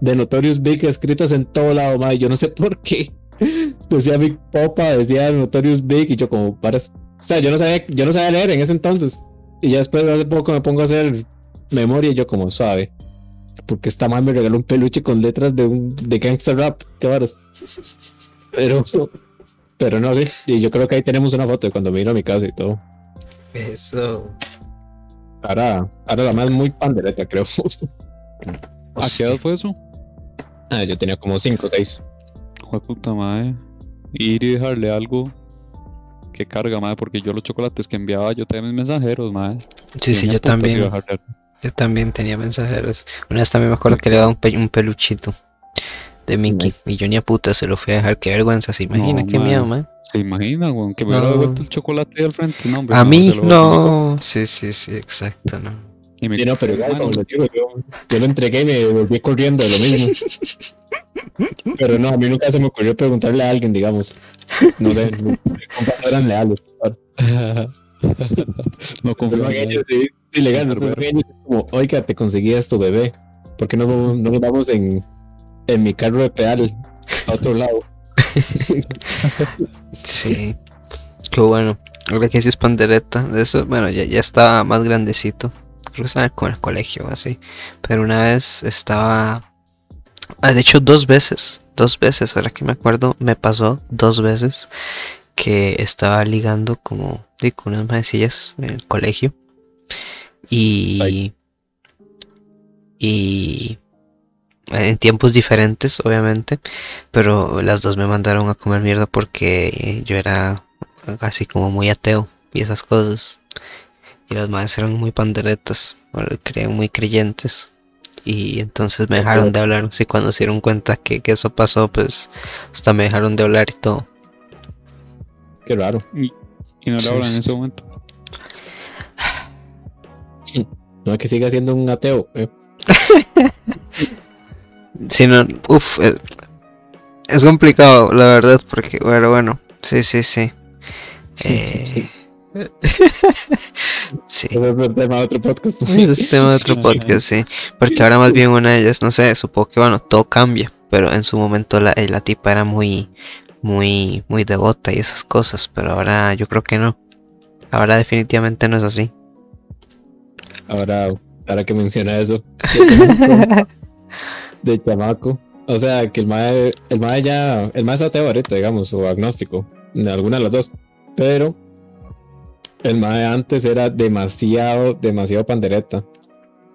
de Notorious Big escritas en todo lado, madre. Yo no sé por qué. [laughs] Decía Big Popa, decía Notorious Big, y yo como, paras. O sea, yo no sabía, yo no sabía leer en ese entonces. Y ya después hace poco me pongo a hacer memoria y yo como suave. Porque esta madre me regaló un peluche con letras de un de gangster rap. Qué varos. Pero, pero no, sí. Y yo creo que ahí tenemos una foto de cuando me vino a mi casa y todo. Eso. Ahora, ahora la más muy pandereta, creo. [laughs] ¿A qué edad fue eso? Ah, yo tenía como 5 o 6. Joder, puta madre. Ir y dejarle algo que carga, madre, porque yo los chocolates que enviaba yo tenía mis mensajeros, madre. Sí, sí, yo también. Yo también tenía mensajeros. Una vez también me acuerdo que le daba un, pe- un peluchito de Mickey. Y yo ni a puta se lo fui a dejar. Qué vergüenza, se imagina, No, qué man. miedo, man. ¿Se imagina, weón? Que me hubiera No. devuelto el chocolate ahí al frente. No, hombre, A no, mí, no. Sí, sí, sí, exacto, no. Y me Sí, no, pero igual, como digo, yo, yo lo entregué y me volví corriendo de lo mismo. [laughs] Pero no, a mí nunca se me ocurrió preguntarle a alguien, digamos. No sé, [laughs] mis compas no eran leales. no confío Pero en ellos sí, pero ellos es como, oiga, te conseguí esto, bebé. ¿Por qué no, no nos vamos en, en mi carro de pedal a otro lado? Sí. Qué bueno. Ahora que es pandereta. De eso, bueno, ya, ya estaba más grandecito. Creo que estaba en el colegio o así. Pero una vez estaba. Ah, de hecho, dos veces. Dos veces, ahora que me acuerdo, me pasó dos veces que estaba ligando como sí, con unas maecillas en el colegio. Y. Y. En tiempos diferentes, obviamente. Pero las dos me mandaron a comer mierda porque yo era así como muy ateo y esas cosas. Y las madres eran muy panderetas, creían muy creyentes. Y entonces me dejaron de hablar. Sí, cuando se dieron cuenta que, que eso pasó, pues hasta me dejaron de hablar y todo. Qué raro. Y no le Sí, hablan en ese momento. No es que siga siendo un ateo. eh. [laughs] Si no, uff, es, es complicado, la verdad, porque, bueno, bueno, sí, sí, sí. Eh, sí, [laughs] es el tema de otro podcast. [laughs] es tema de otro podcast, sí. Porque ahora más bien una de ellas, no sé, supongo que, bueno, todo cambia, pero en su momento la, eh, la tipa era muy, muy, muy devota y esas cosas, pero ahora yo creo que no. Ahora definitivamente no es así. Ahora, ahora que menciona eso, [laughs] de chamaco. O sea, que el mae, el mae ya, el mae es ateo ahorita, digamos, o agnóstico, de alguna de las dos. Pero el mae antes era demasiado, demasiado pandereta. [laughs]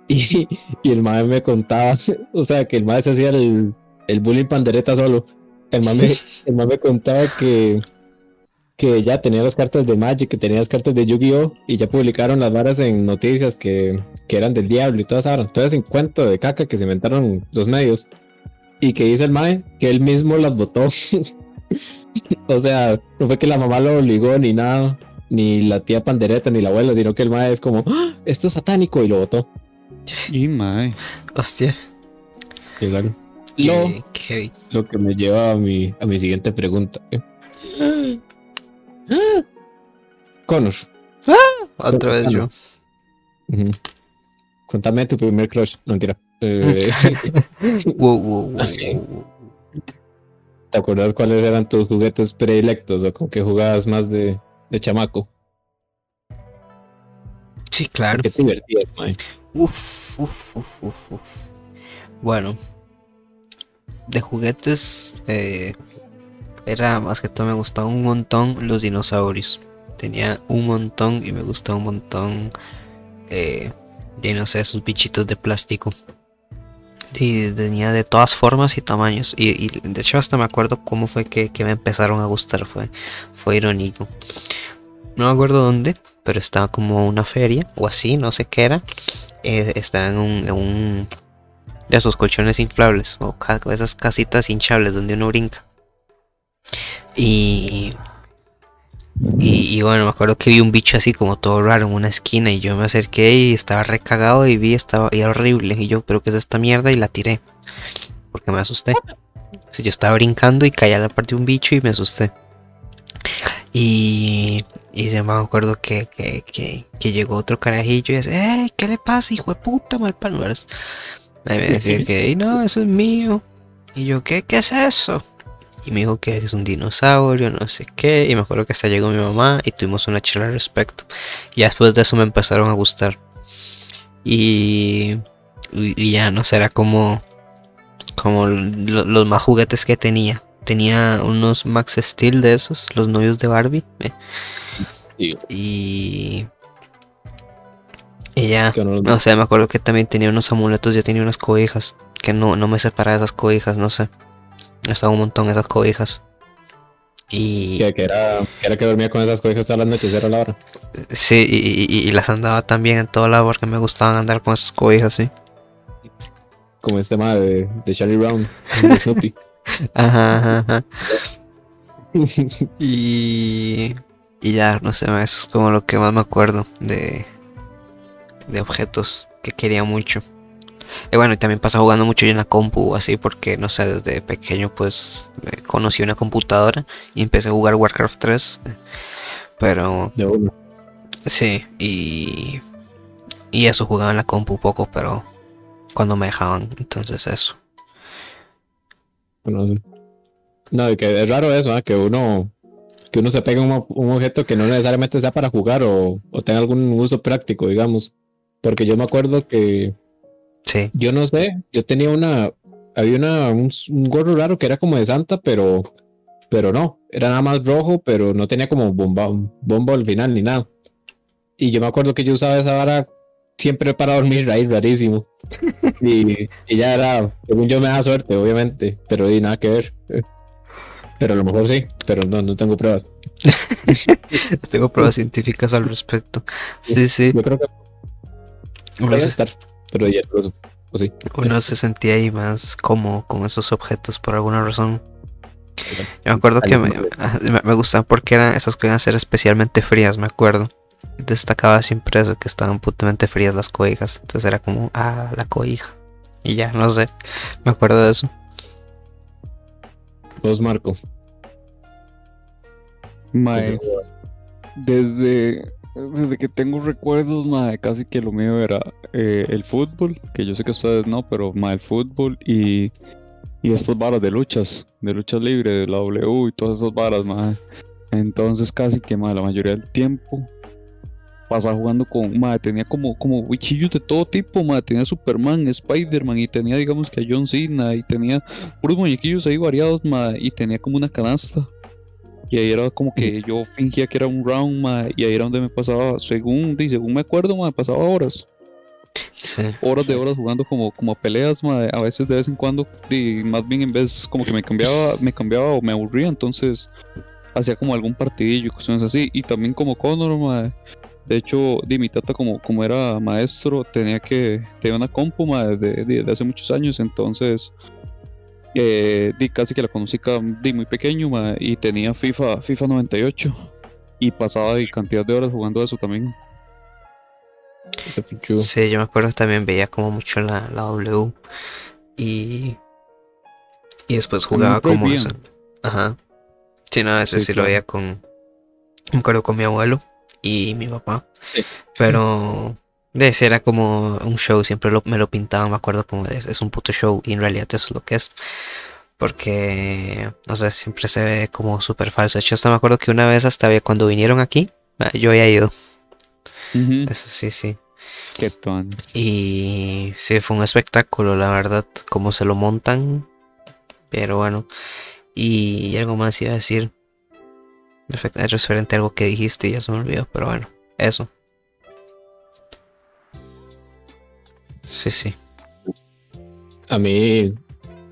Y, y el mae me contaba, [laughs] o sea, que el mae se hacía el, el bullying pandereta solo. El mae me, [laughs] el mae me contaba que, que ya tenía las cartas de Magic, que tenía las cartas de Yu-Gi-Oh! y ya publicaron las varas en noticias que, que eran del diablo y todas esas Entonces, en cuento de caca que se inventaron los medios. Y que dice el Mae que él mismo las votó. [laughs] o sea, no fue que la mamá lo obligó ni nada, ni la tía pandereta, ni la abuela, sino que el Mae es como, "Ah, esto es satánico y lo votó. Y mae. Hostia. Lo, qué- qué- lo que me lleva a mi, a mi siguiente pregunta. [gasps] [gasps] [gasps] Connor, Otra vez yo. ujú. contame tu primer crush. No, mentira. Eh, [laughs] [laughs] Wow, wow. ¿Te acuerdas cuáles eran tus juguetes predilectos o con qué jugabas más de, de chamaco? Sí, claro. ¿Qué te divertías, mae? Uf, uf, uf, uf, uf. Bueno, de juguetes, eh, era más que todo me gustaban un montón los dinosaurios. Tenía un montón y me gustaba un montón, eh, de no sé, esos bichitos de plástico. Y tenía de todas formas y tamaños. Y, de hecho hasta me acuerdo cómo fue que, que me empezaron a gustar. Fue, fue irónico. No me acuerdo dónde, pero estaba como una feria o así, no sé qué era eh, estaba en un, de esos colchones inflables o esas casitas hinchables donde uno brinca. Y, y, y bueno, me acuerdo que vi un bicho así como todo raro en una esquina y yo me acerqué y estaba recagado y vi, estaba y era horrible. Y yo, pero ¿qué es esta mierda? Y la tiré. Porque me asusté. Si yo estaba brincando y caí a la parte de un bicho y me asusté. Y, y se me acuerdo que, que, que, que llegó otro carajillo y dice, ¡Ey! ¿Qué le pasa, hijo de puta, malpano? ¿verdad? Ahí me decía que, "Ey, no, eso es mío. Y yo, ¿qué, qué es eso? Y me dijo que es un dinosaurio, no sé qué. Y me acuerdo que hasta llegó mi mamá y tuvimos una charla al respecto. Y después de eso me empezaron a gustar. Y, ya no sé, era como, como lo- los más juguetes que tenía. Tenía unos Max Steel de esos, los novios de Barbie. eh, Sí. Y. Y ya. No sé, me acuerdo que también tenía unos amuletos, yo tenía unas cobijas. Que no, no me separaba de esas cobijas, no sé. Estaba un montón esas cobijas. Y. que, que era, que era que dormía con esas cobijas todas las noches, era la hora. Sí, y, y- y las andaba también en todo lado porque me gustaban andar con esas cobijas, sí. Como este tema de, de Charlie Brown, de Snoopy. [laughs] Ajá, ajá, ajá. Y. Y ya, no sé, eso es como lo que más me acuerdo de. De objetos que quería mucho. Y bueno, y también pasa jugando mucho yo en la compu o así, porque no sé, desde pequeño pues eh, conocí una computadora y empecé a jugar Warcraft 3. eh, Pero de uno. sí, y. Y eso jugaba en la compu poco, pero cuando me dejaban, entonces eso. No. No, y que es raro eso, ¿ah? que uno que uno se pegue un, un objeto que no necesariamente sea para jugar o, o tenga algún uso práctico, digamos. Porque yo me acuerdo que Sí, yo no sé, yo tenía una, había una, un, un gorro raro que era como de Santa, pero, pero no, era nada más rojo, pero no tenía como bomba, bomba al final ni nada. Y yo me acuerdo que yo usaba esa vara siempre para dormir ahí, rarísimo. Y, ya era, según yo me da suerte, obviamente, pero di nada que ver. Pero a lo mejor sí, pero no, no tengo pruebas. [laughs] tengo pruebas científicas al respecto. Sí, sí. Yo creo que estar, pero ya no, o sí. uno se sentía ahí más cómodo con esos objetos por alguna razón. Yo me acuerdo que me, me, me gustaban porque eran esas a ser especialmente frías, me acuerdo. Destacaba siempre eso, que estaban putamente frías las cobijas. Entonces era como, ah, la cobija. Y ya, no sé. Me acuerdo de eso. Vos, Marco. Mae, desde, desde que tengo recuerdos, casi que lo mío era eh, el fútbol, que yo sé que ustedes no, pero el fútbol y, y estas varas de luchas, de luchas libres, de la W y todas esas varas, mae. Entonces casi que mae, la mayoría del tiempo pasaba jugando con, mae, tenía como, como de todo tipo, mae, tenía Superman, Spider-Man y tenía digamos que a John Cena y tenía puros muñequillos ahí variados, mae, y tenía como una canasta. Y ahí era como que yo fingía que era un round, ma, y ahí era donde me pasaba, según, según me acuerdo, ma, pasaba horas, Sí. horas de horas jugando como, como a peleas, ma, a veces de vez en cuando, di, más bien en vez como que me cambiaba, me cambiaba o me aburría, entonces hacía como algún partidillo y cuestiones así, y también como Connor, ma, de hecho, di, mi tata como, como era maestro, tenía que, tenía una compu, ma, de, de- de hace muchos años, entonces eh, di casi que la conocí di muy pequeño ma, y tenía FIFA FIFA 98 y pasaba de cantidad de horas jugando eso también. Sí, yo me acuerdo también veía como mucho la, la W. Y. Y después También jugaba como prohibían. eso. Ajá. Sí, no, ese Sí, sí lo veía con. Me acuerdo con mi abuelo y mi papá. Sí. Pero. De ese era como un show, siempre lo- me lo pintaban, me acuerdo como es, es un puto show y en realidad eso es lo que es. Porque, no sé, siempre se ve como súper falso. De hecho, hasta me acuerdo que una vez hasta cuando vinieron aquí, ah, yo había ido. Eso sí, sí. Qué tuanis. Y sí, fue un espectáculo, la verdad, cómo se lo montan. Pero bueno, y algo más iba a decir. Perfecto, es referente a algo que dijiste y ya se me olvidó, pero bueno, eso. Sí, sí. A mí,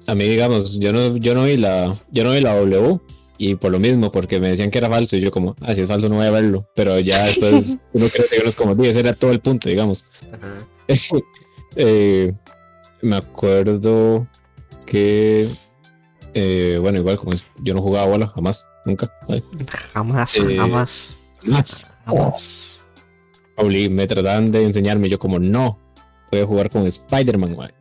a mí, digamos, yo no, yo no vi la, yo no vi la W y por lo mismo, porque me decían que era falso y yo como, ah, si es falso no voy a verlo, pero ya después [laughs] uno cree que uno es como, "Sí, ese era todo el punto, digamos. [laughs] Eh, me acuerdo que, eh, bueno, igual como es- yo no jugaba bola, jamás, nunca. ay, Jamás, Eh, jamás, jamás. jamás. Pauli, me trataban de enseñarme, yo como, no, voy a jugar con Spider-Man, mae".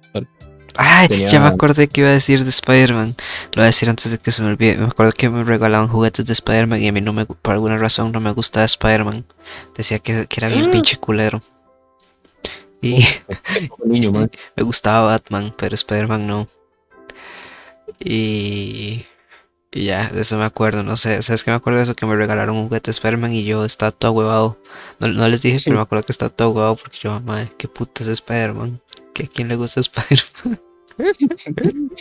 Ay, ya me acordé que iba a decir de Spider-Man. Lo voy a decir antes de que se me olvide. Me acuerdo que me regalaban juguetes de Spider-Man y a mí no me, por alguna razón no me gustaba Spider-Man. Decía que, que era bien Ah. pinche culero. Y niño, man. [laughs] me gustaba Batman, pero Spider-Man no. Y, y ya, de eso me acuerdo. No sé, ¿sabes qué me acuerdo de eso? Que me regalaron un juguete de Spider-Man y yo estaba todo huevado. No, no les dije, pero me acuerdo que estaba todo huevado porque yo, madre, qué puta es Spider-Man. ¿Que ¿A quién le gusta Spider-Man? [laughs]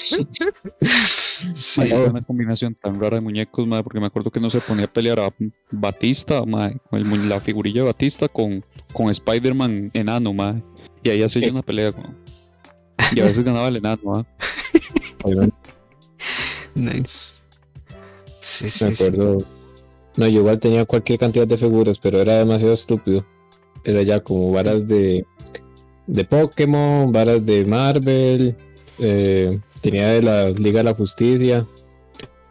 sí. Hay una combinación tan rara de muñecos, ma, porque me acuerdo que no se ponía a pelear a Batista, ma, con el la figurilla de Batista con, con Spider-Man enano, ma, y ahí hacía una pelea. ma. Y a veces ganaba el enano, [laughs] ma. Obviamente, Nice. Sí, me sí, sí. acuerdo. No, yo igual tenía cualquier cantidad de figuras, pero era demasiado estúpido. Era ya como varas de, de Pokémon, varas de Marvel, eh, tenía de la Liga de la Justicia.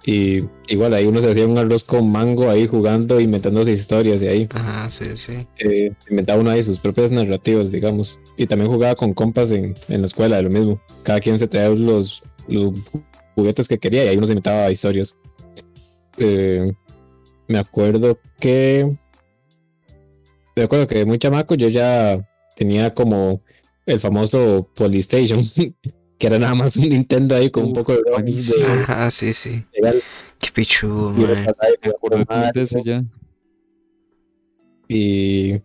Y igual ahí uno se hacía un arroz con mango ahí jugando, inventándose historias y ahí Ajá, sí, sí. eh, inventaba uno ahí sus propias narrativas, digamos. Y también jugaba con compas en, en la escuela, de lo mismo. Cada quien se traía los, los juguetes que quería y ahí uno se inventaba historias. Eh, me acuerdo que. Me acuerdo que de muy chamaco yo ya tenía como el famoso Polystation, [laughs] que era nada más un Nintendo ahí con un poco de de. Ajá, [laughs] sí, sí. Qué Me acuerdo de ese Mario, ya. Y,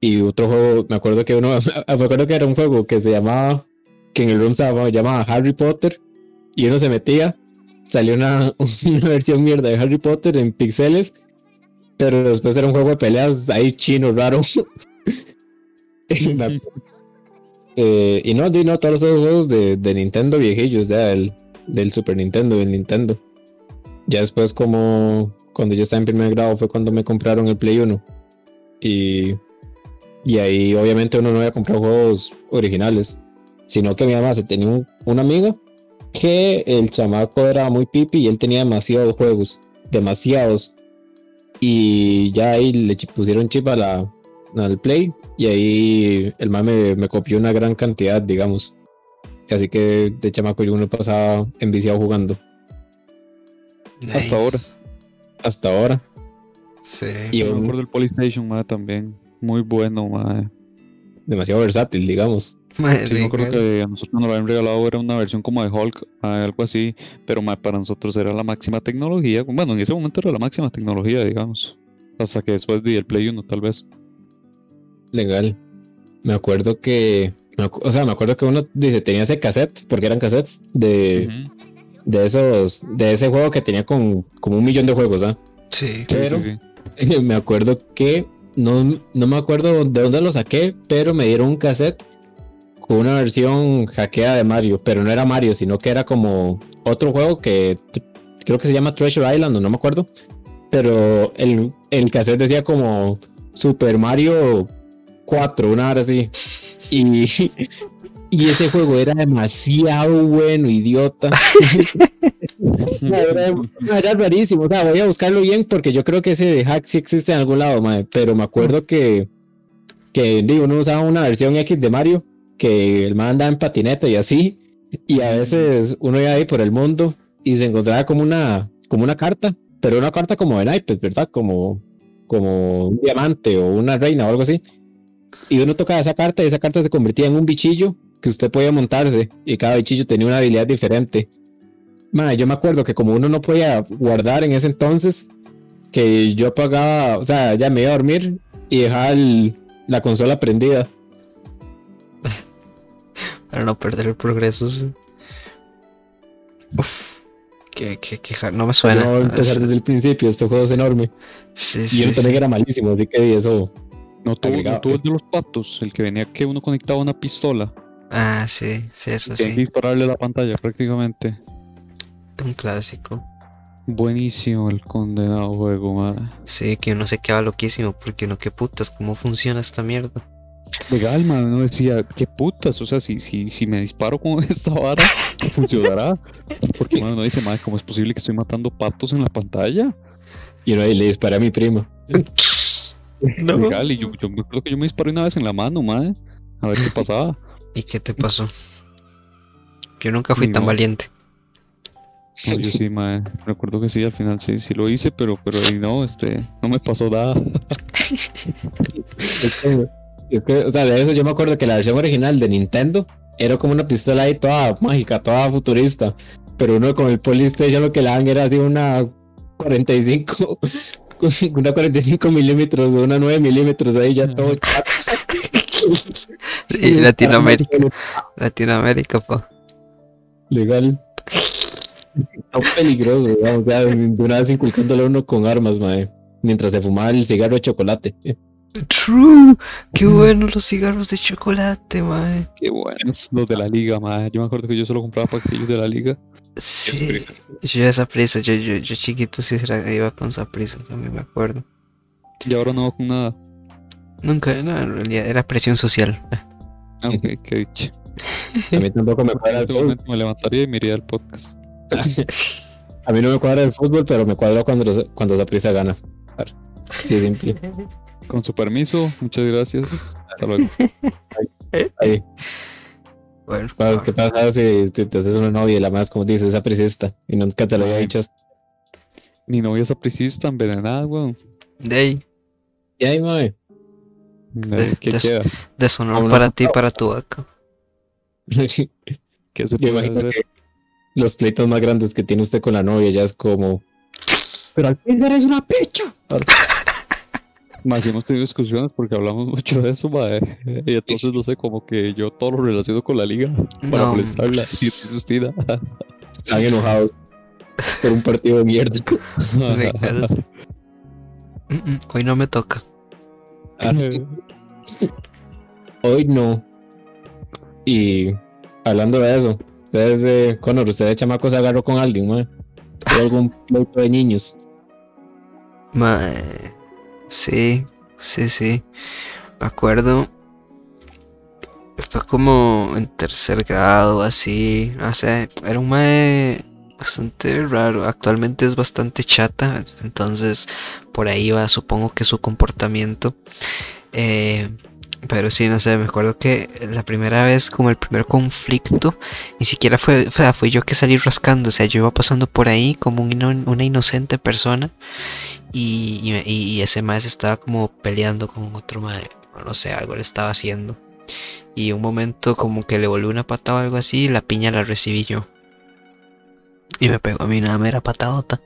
y otro juego, me acuerdo que uno, [laughs] me acuerdo que era un juego que se llamaba, que en el room se llamaba, llamaba Harry Potter, y uno se metía, salió una, [laughs] una versión mierda de Harry Potter en pixeles, pero después era un juego de peleas ahí chino, raro. [laughs] [laughs] Eh, y no, di no, todos esos juegos de, de Nintendo viejillos, ya, del, del Super Nintendo, del Nintendo. Ya después como cuando yo estaba en primer grado fue cuando me compraron el Play 1. Y, y ahí obviamente uno no había comprado juegos originales, sino que mi mamá se tenía un, una amiga que el chamaco era muy pipi y él tenía demasiados juegos, demasiados. Y ya ahí le pusieron chip a la, al Play y ahí el mame me copió una gran cantidad, digamos. Así que de chamaco yo me pasaba enviciado jugando Hasta ahora. hasta ahora. Sí. Y Yo me acuerdo del Polystation, ma, también. Muy bueno, ma. demasiado versátil, digamos. Mae, Sí, me acuerdo legal. que a nosotros nos lo habían regalado, era una versión como de Hulk, ma, algo así, pero ma, para nosotros era la máxima tecnología. Bueno, en ese momento era la máxima tecnología, digamos. Hasta que después di el Play 1, tal vez. Legal. Me acuerdo que. me acu- o sea, me acuerdo que uno dice tenía ese cassette, porque eran cassettes, de, de esos. De ese juego que tenía con como un millón de juegos, ¿ah? Sí. Sí, Pero- sí, sí. [laughs] me acuerdo que. No, no me acuerdo de dónde lo saqué, pero me dieron un cassette una versión hackeada de Mario, pero no era Mario, sino que era como otro juego que creo que se llama Treasure Island, no me acuerdo. Pero el, el cassette decía como Super Mario 4, una hora así. Y, [laughs] y ese juego era demasiado bueno, idiota. [laughs] Era, rarísimo. O sea, voy a buscarlo bien porque yo creo que ese de hack sí existe en algún lado, Pero me acuerdo que, que digo, uno usaba una versión X de Mario, que el man andaba en patineta y así. Y a veces uno iba ahí por el mundo y se encontraba como una, como una carta, pero una carta como de naipes, ¿verdad? Como, como un diamante o una reina o algo así. Y uno tocaba esa carta y esa carta se convertía en un bichillo que usted podía montarse y cada bichillo tenía una habilidad diferente. Mae, yo me acuerdo que como uno no podía guardar en ese entonces, que yo apagaba, o sea, ya me iba a dormir y dejaba el- la consola prendida. Para no perder el progreso. sí. Uf. Que, que, que no me suena. Yo empezar Es- desde el principio, este juego es enorme. Sí, Y sí, yo también sí. era malísimo, así que eso. No tuvo, no tuvo el de los patos, el que venía que uno conectaba una pistola. Ah, sí, sí, eso que sí. dispararle a la pantalla prácticamente. Un clásico. Buenísimo el condenado juego, ma. Sí, que uno se quedaba loquísimo porque uno, qué putas, ¿cómo funciona esta mierda? Legal, man, uno decía, qué putas, o sea, si, si, si me disparo con [laughs] esta vara, funcionará. Porque man, uno dice, man, ¿cómo es posible que estoy matando patos en la pantalla? Y no, y le disparé a mi prima. [laughs] No. Legal, y yo, yo me acuerdo que yo me disparé una vez en la mano, man, a ver qué pasaba. [laughs] ¿Y qué te pasó? Yo nunca fui tan valiente. No, yo sí, man, recuerdo que sí, al final sí, sí lo hice, pero, pero ahí no, este, no me pasó nada. Es que- o sea, de eso yo me acuerdo que la versión original de Nintendo era como una pistola ahí toda mágica, toda futurista. Pero uno con el Polystation lo que le dan era así una 45, [laughs] una 45 milímetros, una 9 milímetros ahí ya todo chato. [laughs] Sí, Latinoamérica. Latinoamérica, pa. Legal. Está peligroso, digamos, de una vez inculcándole a uno con armas, mae. Mientras se fumaba el cigarro de chocolate. True. Qué buenos los cigarros de chocolate, mae. Qué buenos [laughs] los de la liga, man. Yo me acuerdo que yo solo compraba paquetillos de la liga. Sí. Yo esa prisa, yo, yo, yo chiquito sí era- iba con esa prisa, también me acuerdo. Y ahora no con nada. Nunca, no, en realidad era presión social. Ah, ok, qué dicha. A mí tampoco me cuadra En el fútbol. momento me levantaría y me iría al podcast. [laughs] A mí no me cuadra el fútbol, pero me cuadra cuando, cuando Saprissa gana. Sí, simple. [laughs] Con su permiso, muchas gracias. Hasta luego. [laughs] Bueno, Bueno, ¿Qué pasa si te, te haces una novia y la más como dice, es apricista y nunca te lo había dicho? hasta- Mi novia es apricista, envenenada, weón. de ahí, Y ahí, mae. Eh, ¿Qué des- queda? deshonor no para ti y para tu vaca. [laughs] ¿Qué se Yo puede imagino hacer? que los pleitos más grandes que tiene usted con la novia ya es como. Pero al fin eres una pecha. [laughs] Más hemos tenido discusiones porque hablamos [laughs] mucho de eso, mae. Y entonces no sé, como que yo todo lo relaciono con la liga para No, molestarla. pues, Y sustina. [laughs] Están enojados por un partido de mierda. Hoy no me toca. [laughs] Hoy no. Y hablando de eso, ustedes de Conor, usted de chamaco se agarró con alguien, mae. ¿Tuvo algún pleito de niños? Mae, sí, sí, sí. Me acuerdo. fue como en tercer grado, así. O sea, era un mae bastante raro. Actualmente es bastante chata. Entonces, por ahí va, supongo que su comportamiento. Eh, pero sí, no sé, me acuerdo que la primera vez, como el primer conflicto, ni siquiera fue, fui yo que salí rascando, o sea, yo iba pasando por ahí como una inocente persona y, y ese maestro estaba como peleando con otro maestro, no sé, algo le estaba haciendo. Y un momento como que le volvió una patada o algo así y la piña la recibí yo. Y me pegó a mí una mera patadota.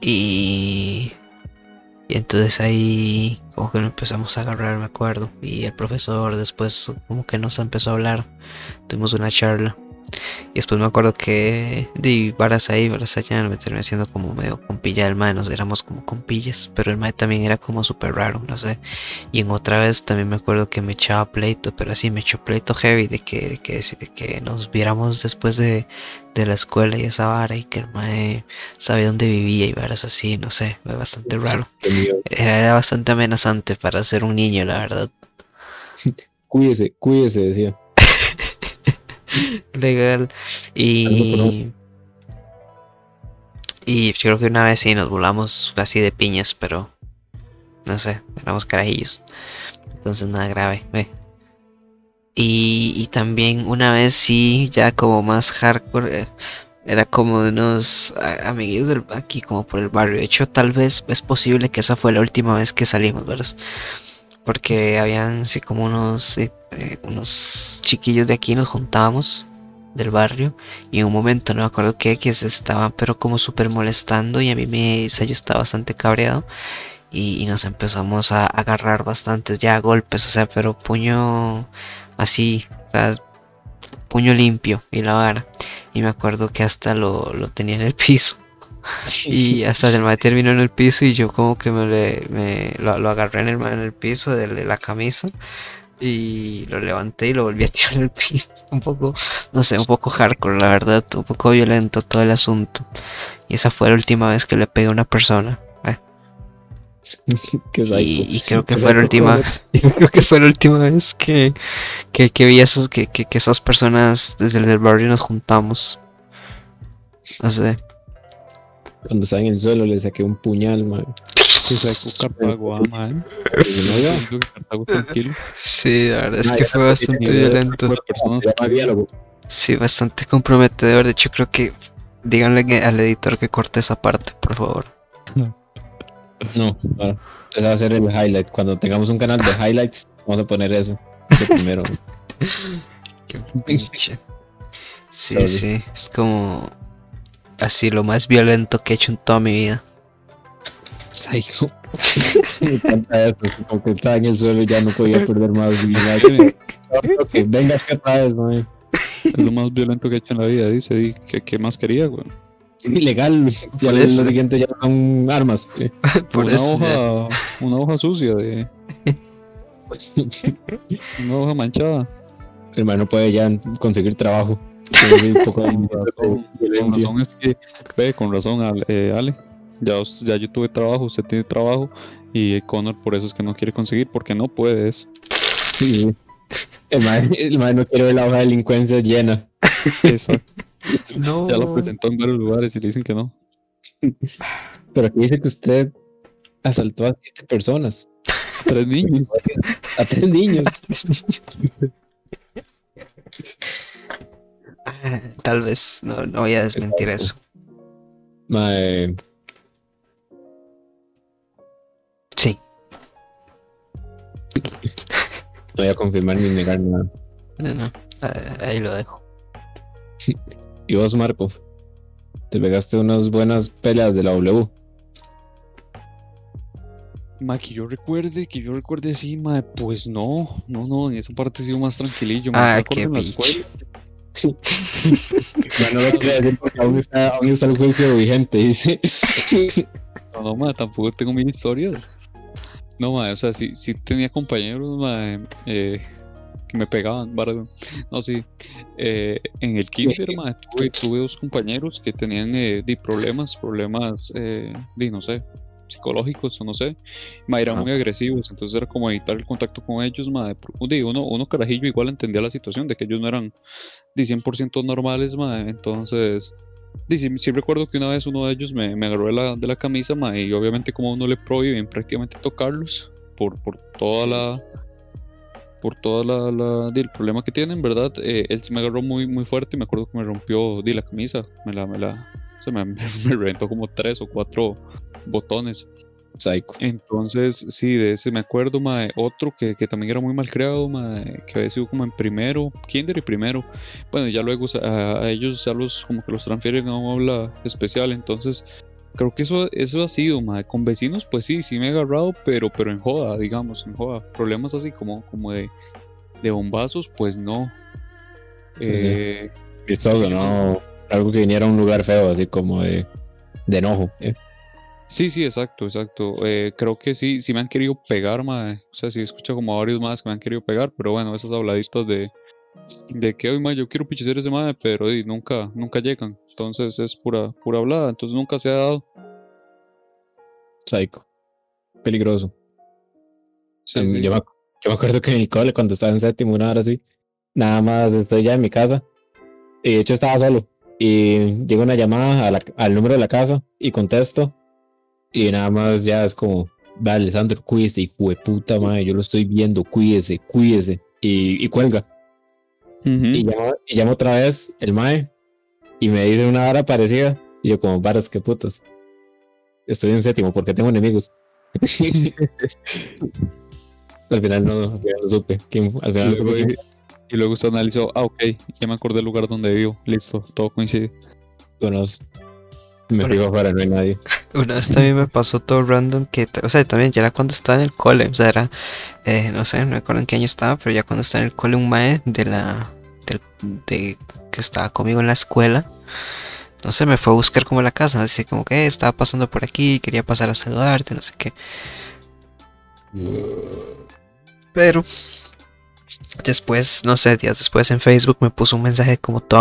Y... Y entonces ahí como que nos empezamos a agarrar, me acuerdo. Y el profesor después como que nos empezó a hablar. Tuvimos una charla. Y después me acuerdo que di varas ahí, varas allá, me terminé siendo como medio compilla del mae, nos éramos como compillas, pero el mae también era como súper raro, no sé. Y en otra vez también me acuerdo que me echaba pleito, pero así me echó pleito heavy de que, de que, de que nos viéramos después de, de la escuela y esa vara y que el mae sabía dónde vivía y varas así, no sé, fue bastante raro. Era, era bastante amenazante para ser un niño, la verdad. [laughs] Cuídese, cuídese, decía. Legal. Y. Y yo creo que una vez sí nos volamos así de piñas, pero. No sé, éramos carajillos. Entonces nada grave, ve. Y, y también una vez sí, ya como más hardcore. eh, Era como de unos amiguillos del aquí, como por el barrio. De hecho, tal vez es posible que esa fue la última vez que salimos, ¿verdad? Porque habían así como unos, eh, unos chiquillos de aquí, nos juntábamos del barrio y en un momento no me acuerdo qué que se estaban pero como súper molestando y a mí me o sea, yo estaba bastante cabreado y, y nos empezamos a agarrar bastantes ya golpes o sea pero puño así o sea, puño limpio y la vara. Y me acuerdo que hasta lo, lo tenía en el piso. [laughs] Y hasta el mae terminó en el piso y yo como que me, le, me lo, lo agarré en el, en el piso de, de la camisa y lo levanté y lo volví a [laughs] tirar el piso. Un poco, no sé, un poco hardcore, la verdad, un poco violento todo el asunto. Y esa fue la última vez que le pegué a una persona. eh. [laughs] Y, y creo que fue la última, [laughs] y creo que fue la última vez que, que, que vi esos, que, que, que esas personas desde el del barrio nos juntamos. No sé. Cuando estaba en el suelo le saqué un puñal, man. Que Cartago, ah, no, Cartago tranquilo. Sí, la verdad es Ah, que fue no bastante violento. Sí, bastante comprometedor. De hecho, creo que díganle al editor que corte esa parte, por favor. No, bueno, ese va a ser el highlight. Cuando tengamos un canal de highlights, vamos a poner eso. de primero. [laughs] Qué pinche. Sí, Sorry. sí, es como así lo más violento que he hecho en toda mi vida. Psycho. Me encanta eso. Como que estaba en el suelo y ya no podía perder más. Y ya, Ok, venga acá otra vez, man. Es lo más violento que he hecho en la vida, dice. ¿Y qué, qué más quería, güey? Ilegal. Ya lo siguiente ya son armas. [laughs] Por una eso. hoja, una hoja sucia de. [laughs] Una hoja manchada. Hermano puede ya conseguir trabajo. [laughs] Un poco de Con razón es que, ve, con razón, Ale, eh, Ale, ya, ya yo tuve trabajo, usted tiene trabajo, y Connor por eso es que no quiere conseguir, porque no puedes. Sí. El man, el man no quiere ver la hoja de delincuencia llena. Exacto. [laughs] No. Ya lo presentó en varios lugares y le dicen que no. Pero aquí dice que usted asaltó a siete personas, Tres niños. a tres niños. [laughs] Ah, Tal vez, no, no voy a desmentir eso. Mae, Sí. no voy a confirmar ni negar nada. No, no, ah, ahí lo dejo. [laughs] Y vos, Marco, te pegaste unas buenas peleas de la W. Ma, que yo recuerde, que yo recuerde, sí, ma, pues no, no, no, en esa parte he sido más tranquilillo. ma, Ah, me acuerdo qué en la bicho. escuela, Ma, no lo decir porque aún está, aún está el juicio vigente, dice. [laughs] No, no, ma, tampoco tengo mil historias. No, ma, o sea, sí, sí tenía compañeros, ma, eh, que me pegaban, varas, No, sí. eh, en el kinder, ma, tuve, tuve dos compañeros que tenían eh, di, problemas, problemas, eh, di, no sé, psicológicos o no sé, ma, eran Ah. muy agresivos, entonces era como evitar el contacto con ellos, ma, di, uno, uno carajillo igual entendía la situación de que ellos no eran di, 100% normales, ma, entonces sí, sí recuerdo que una vez uno de ellos me, me agarró de la, de la camisa, ma, y obviamente como uno le prohíben prácticamente tocarlos por, por toda la por todo la, la- el problema que tienen, ¿verdad? Eh, él sí me agarró muy, muy fuerte y me acuerdo que me rompió di, la camisa, me la, me la, se me, [laughs] me reventó como tres o cuatro botones. Psycho. Entonces, sí, de ese me acuerdo, mae, otro que, que también era muy mal creado, mae, que había sido como en primero, kinder y primero. Bueno, ya luego a, a ellos ya los como que los transfieren a un aula especial, entonces creo que eso, eso ha sido, mae. Con vecinos, pues sí, sí me he agarrado, pero, pero en joda, digamos, en joda. Problemas así como, como de, de bombazos, pues no. Sí, sí. Eh, Vistoso, ¿no? Algo que viniera a un lugar feo, así como de, de enojo. ¿eh? Sí, sí, exacto, exacto. Eh, creo que sí, sí me han querido pegar, mae. O sea, sí escucho como a varios más que me han querido pegar, pero bueno, esas habladitas de, de que hoy, mae, yo quiero pichecer ese mae, pero nunca, nunca llegan. Entonces es pura, pura hablada, entonces nunca se ha dado. Psycho. Peligroso. Sí, Em, sí. Yo, me, yo me acuerdo que en el cole, cuando estaba en séptimo, una hora así, nada más estoy ya en mi casa. Y de hecho estaba solo. Y llega una llamada la- al número de la casa y contesto. Y nada más ya es como, vale, Alessandro, cuídese, hijo de puta madre, yo lo estoy viendo, cuídese, cuídese. Y, y cuelga. Y llamo, y llamo otra vez el mae y me dice una hora parecida. Y yo, como, varas, qué putos. Estoy en séptimo porque tengo enemigos. [laughs] al final no, al final no supe. quién al Y final no supe quién y luego usted analizó, ah, ok, ya me acordé del lugar donde vivo, listo, todo coincide. conoce. Me fijo afuera, no hay nadie. Una vez también me pasó todo random que, o sea, también ya era cuando estaba en el cole, o sea, era, eh, no sé, no me acuerdo en qué año estaba, pero ya cuando estaba en el cole un mae de la, del, de, que estaba conmigo en la escuela, no sé, me fue a buscar como la casa, así como que "Eh, estaba pasando por aquí, quería pasar a saludarte, no sé qué. Pero después, no sé, días después en Facebook me puso un mensaje como todo,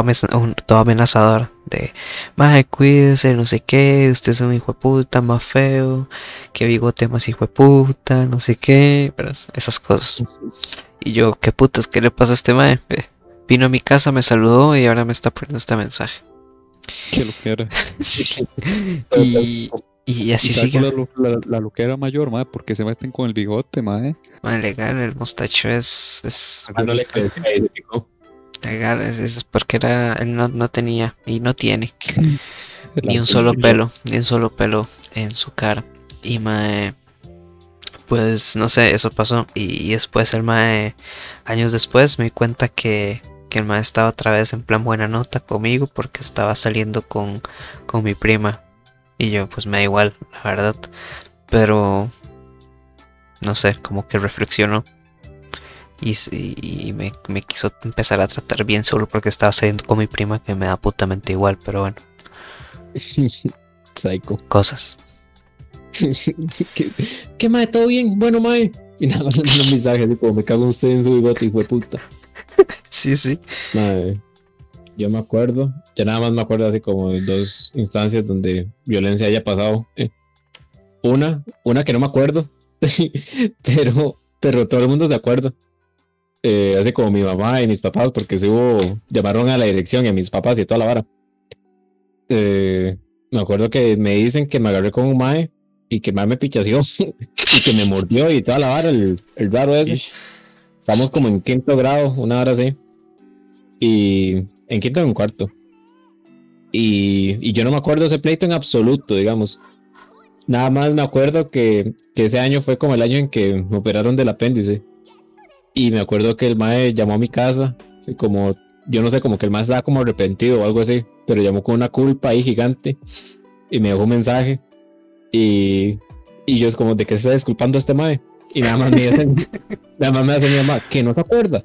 amenazador de Maje, cuídese, no sé qué, usted es un hijo de puta, más feo, que bigote más hijo de puta, no sé qué, pero esas cosas. Y yo, ¿qué putas? ¿Qué le pasa a este mae? Eh, [laughs] Vino a mi casa, me saludó y ahora me está poniendo este mensaje. Que lo. [laughs] Sí. Y, y así ¿Y sabe sigue. lo- la, la loquera mayor, mae, porque se meten con el bigote, mae. Mae, legal, el mostacho es, es Ah, no le creí, ahí se picó. legal, es, es porque era, él no, no tenía y no tiene [laughs] ni La- un solo pelo, ni un solo pelo en su cara. Y mae, pues no sé, eso pasó. Y, y después el mae, años después, me di cuenta que, que el mae estaba otra vez en plan buena nota conmigo porque estaba saliendo con, con mi prima. Y yo, pues me da igual, la verdad. Pero, no sé, como que reflexionó. Y, me, me quiso empezar a tratar bien solo porque estaba saliendo con mi prima que me da putamente igual, pero bueno, [laughs] Psycho. cosas. [laughs] ¿Qué, ¿Qué mae? ¿Todo bien? Bueno, mae. [laughs] Y nada más un mensaje como, me cago en usted en su bigote, hijo de puta. Sí, sí. Mae, yo me acuerdo, ya nada más me acuerdo así como de dos instancias donde violencia haya pasado. eh. Una, una que no me acuerdo, [laughs] pero, pero todo el mundo se acuerda. Eh, así como mi mamá y mis papás, porque se hubo, llamaron a la dirección y a mis papás y toda la vara. Eh, me acuerdo que me dicen que me agarré con un mae y que mae me pichaseó [laughs] y que me mordió y toda la vara, el, el raro ese. Estamos como en quinto grado, una hora así. Y en quinto o en cuarto. Y, y yo no me acuerdo ese pleito en absoluto, digamos. Nada más me acuerdo que, que ese año fue como el año en que me operaron del apéndice. Y me acuerdo que el mae llamó a mi casa, así como, yo no sé, como que el mae estaba como arrepentido o algo así, pero llamó con una culpa ahí gigante y me dejó un mensaje. Y, y yo es como, ¿de qué se está disculpando este mae? Y nada más me dice, [laughs] nada más me hace mi mamá, que no se acuerda.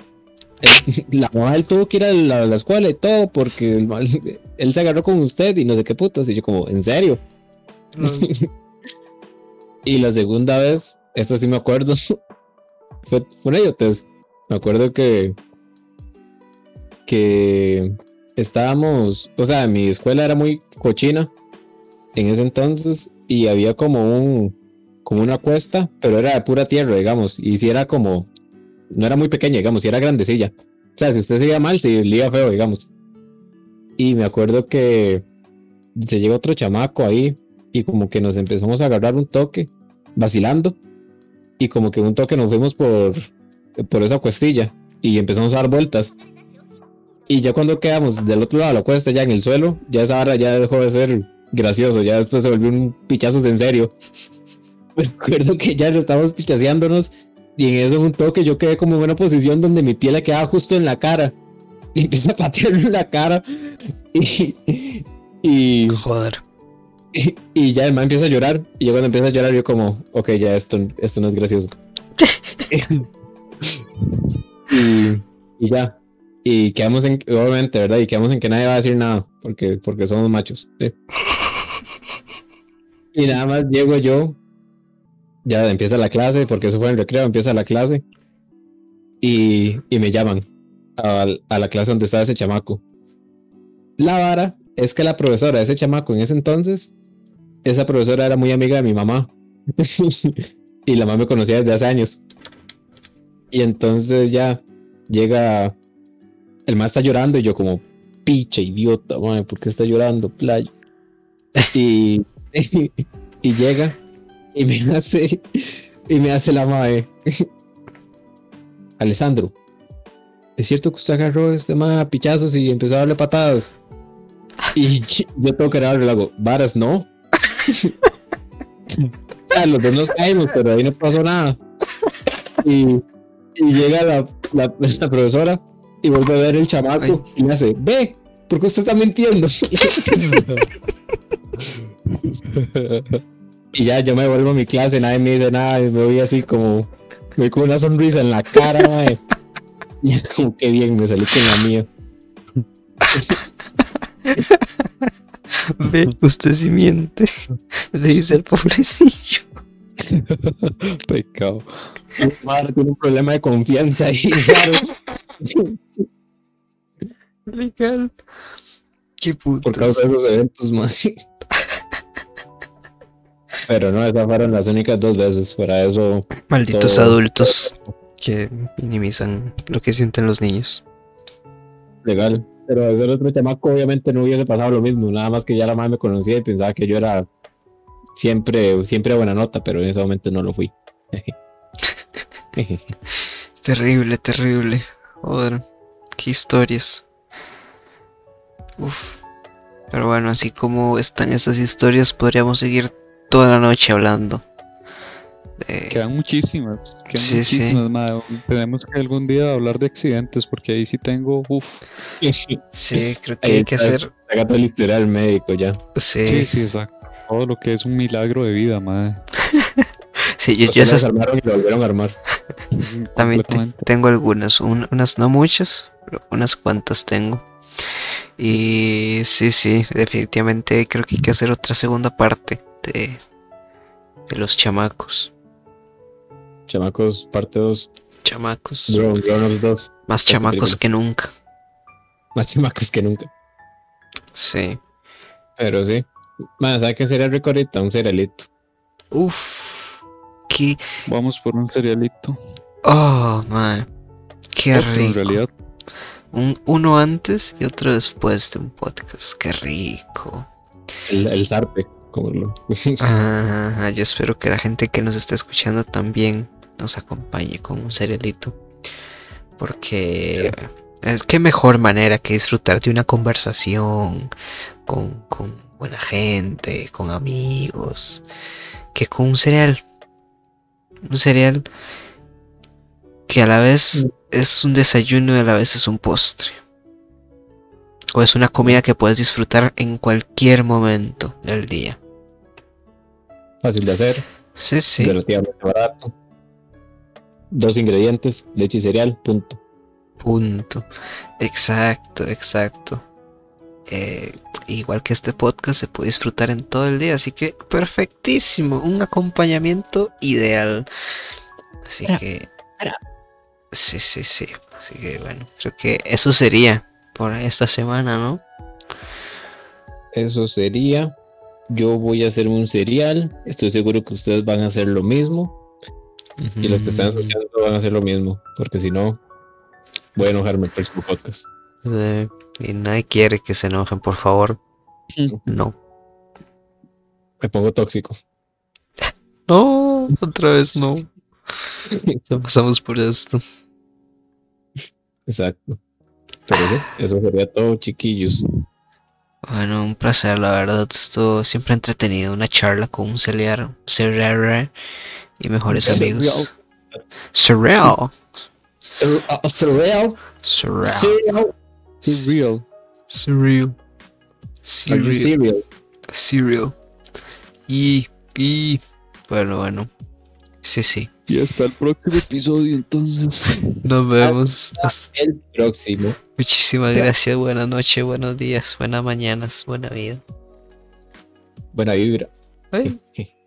[laughs] La mamá él tuvo que ir a la, la escuela y todo porque el mal- [laughs] él se agarró con usted y no sé qué putas. Y yo como, ¿en serio? [laughs] y la segunda vez, esta sí me acuerdo, fue, fue una idiotez. Me acuerdo que, que estábamos, o sea, mi escuela era muy cochina en ese entonces y había como un como una cuesta, pero era de pura tierra, digamos, y si era como no era muy pequeña, digamos, si era grandecilla. O sea, si usted se iba mal, se iba feo, digamos. Y me acuerdo que se llegó otro chamaco ahí y como que nos empezamos a agarrar un toque, vacilando. Y como que un toque nos fuimos por, por esa cuestilla y empezamos a dar vueltas. Y ya cuando quedamos del otro lado de la cuesta, ya en el suelo, ya esa hora ya dejó de ser gracioso, ya después se volvió un pichazo en serio. [laughs] Me acuerdo que ya estábamos pichaseándonos y en eso un toque yo quedé como en una posición donde mi piel le quedaba justo en la cara. [laughs] Y empieza a patearme en la cara. Y, y, Joder. y, y ya el man empieza a llorar. Y yo cuando empieza a llorar, yo como, ok, ya esto, esto no es gracioso. [laughs] y, y ya. Y quedamos en, obviamente, ¿verdad? Y quedamos en que nadie va a decir nada, porque, porque somos machos. ¿sí? [laughs] Y nada más llego yo, ya empieza la clase, porque eso fue en recreo, empieza la clase. Y, y me llaman a, a la clase donde estaba ese chamaco. La vara es que la profesora de ese chamaco en ese entonces, esa profesora era muy amiga de mi mamá. [laughs] y la mamá me conocía desde hace años. Y entonces ya llega, el más está llorando y yo como, picha, idiota, madre, ¿por qué está llorando, playa? Y, [laughs] y llega y me [laughs] hace, y me hace la madre. [laughs] Alessandro, ¿es cierto que usted agarró este mae a pichazos y empezó a darle patadas? Y [laughs] yo tengo que darle, le hago, varas, no. Ya, los dos nos caímos, pero ahí no pasó nada. Y, y llega la, la- la profesora y vuelve a ver el chamaco y me hace, ve, ¿por qué usted está mintiendo? Y ya yo me vuelvo a mi clase, nadie me dice nada, y me voy así como, me voy con una sonrisa en la cara, [laughs] mae. Y es como que bien, me salí con la mía. Ve, usted sí miente. Le dice el pobrecillo. [laughs] Pecado. Tiene un problema de confianza ahí, [laughs] ¿sabes? Legal. Qué Por putas. causa de esos eventos, mae. Pero no, esas fueron las únicas dos veces. Fuera eso, Malditos todo- adultos que minimizan lo que sienten los niños. legal. Pero ese otro chamaco obviamente no hubiese pasado lo mismo, nada más que ya la madre me conocía y pensaba que yo era siempre, siempre buena nota, pero en ese momento no lo fui. [laughs] Terrible, terrible. Joder, qué historias. Uf. Pero bueno, así como están esas historias, podríamos seguir toda la noche hablando. Quedan muchísimas. Quedan Sí, sí. mae. Tenemos que algún día hablar de accidentes porque ahí sí tengo. Uf. Sí, creo que Ahí hay que está. hacer. Saca todo el historial médico ya. Sí, Sí, sí, sí, exacto. Todo lo que es un milagro de vida, madre. [laughs] yo, yo que esas desarmaron y lo volvieron a armar. [laughs] también tengo algunas, un- unas no muchas, pero unas cuantas tengo. Y sí, sí, definitivamente creo que hay que hacer otra segunda parte de, de los chamacos. Chamacos, parte 2. Chamacos. Grown, Grown Ups 2. Más chamacos que nunca. Más chamacos que nunca. Sí. Pero sí. Más, ¿sabes qué sería rico ahorita? Un cerealito. Uf. Qué. Vamos por un cerealito. Oh, man. Qué Otro, en rico. realidad. Un, uno antes y otro después de un podcast. Qué rico. El, el zarpe. Como lo... [laughs] Ah, yo espero que la gente que nos está escuchando también nos acompañe con un cerealito. Porque es que mejor manera que disfrutar de una conversación con, con buena gente, con amigos, que con un cereal. Un cereal que a la vez es un desayuno y a la vez es un postre. O es una comida que puedes disfrutar en cualquier momento del día. Fácil de hacer. Sí, sí. Relativamente barato. Dos ingredientes, leche y cereal, punto. Punto. Exacto, exacto. Eh, igual que este podcast se puede disfrutar en todo el día, así que perfectísimo, un acompañamiento ideal. Así Para- que... para. Sí, sí, sí. Así que bueno, creo que eso sería por esta semana, ¿no? Eso sería. yo voy a hacerme un cereal. Estoy seguro que ustedes van a hacer lo mismo. Y los que están escuchando van a hacer lo mismo. Porque si no, voy a enojarme el próximo podcast. eh, y nadie quiere que se enojen, por favor. No. Me pongo tóxico. No, otra vez no. [laughs] Ya pasamos por esto. Exacto. Pero sí, eso sería todo, chiquillos. Bueno, un placer, la verdad. Esto siempre entretenido. Una charla con un cereal, cereal y mejores amigos. Surreal. Ah, Cereal. Surreal. Surreal. Are you Cereal. cereal? Cereal. Y, y, bueno, bueno. Sí, sí. Y hasta el próximo episodio, entonces. Nos vemos. Hasta- El próximo. Muchísimas gracias. Buenas noches, buenos días, buenas mañanas, buena vida. Buena vibra. [laughs]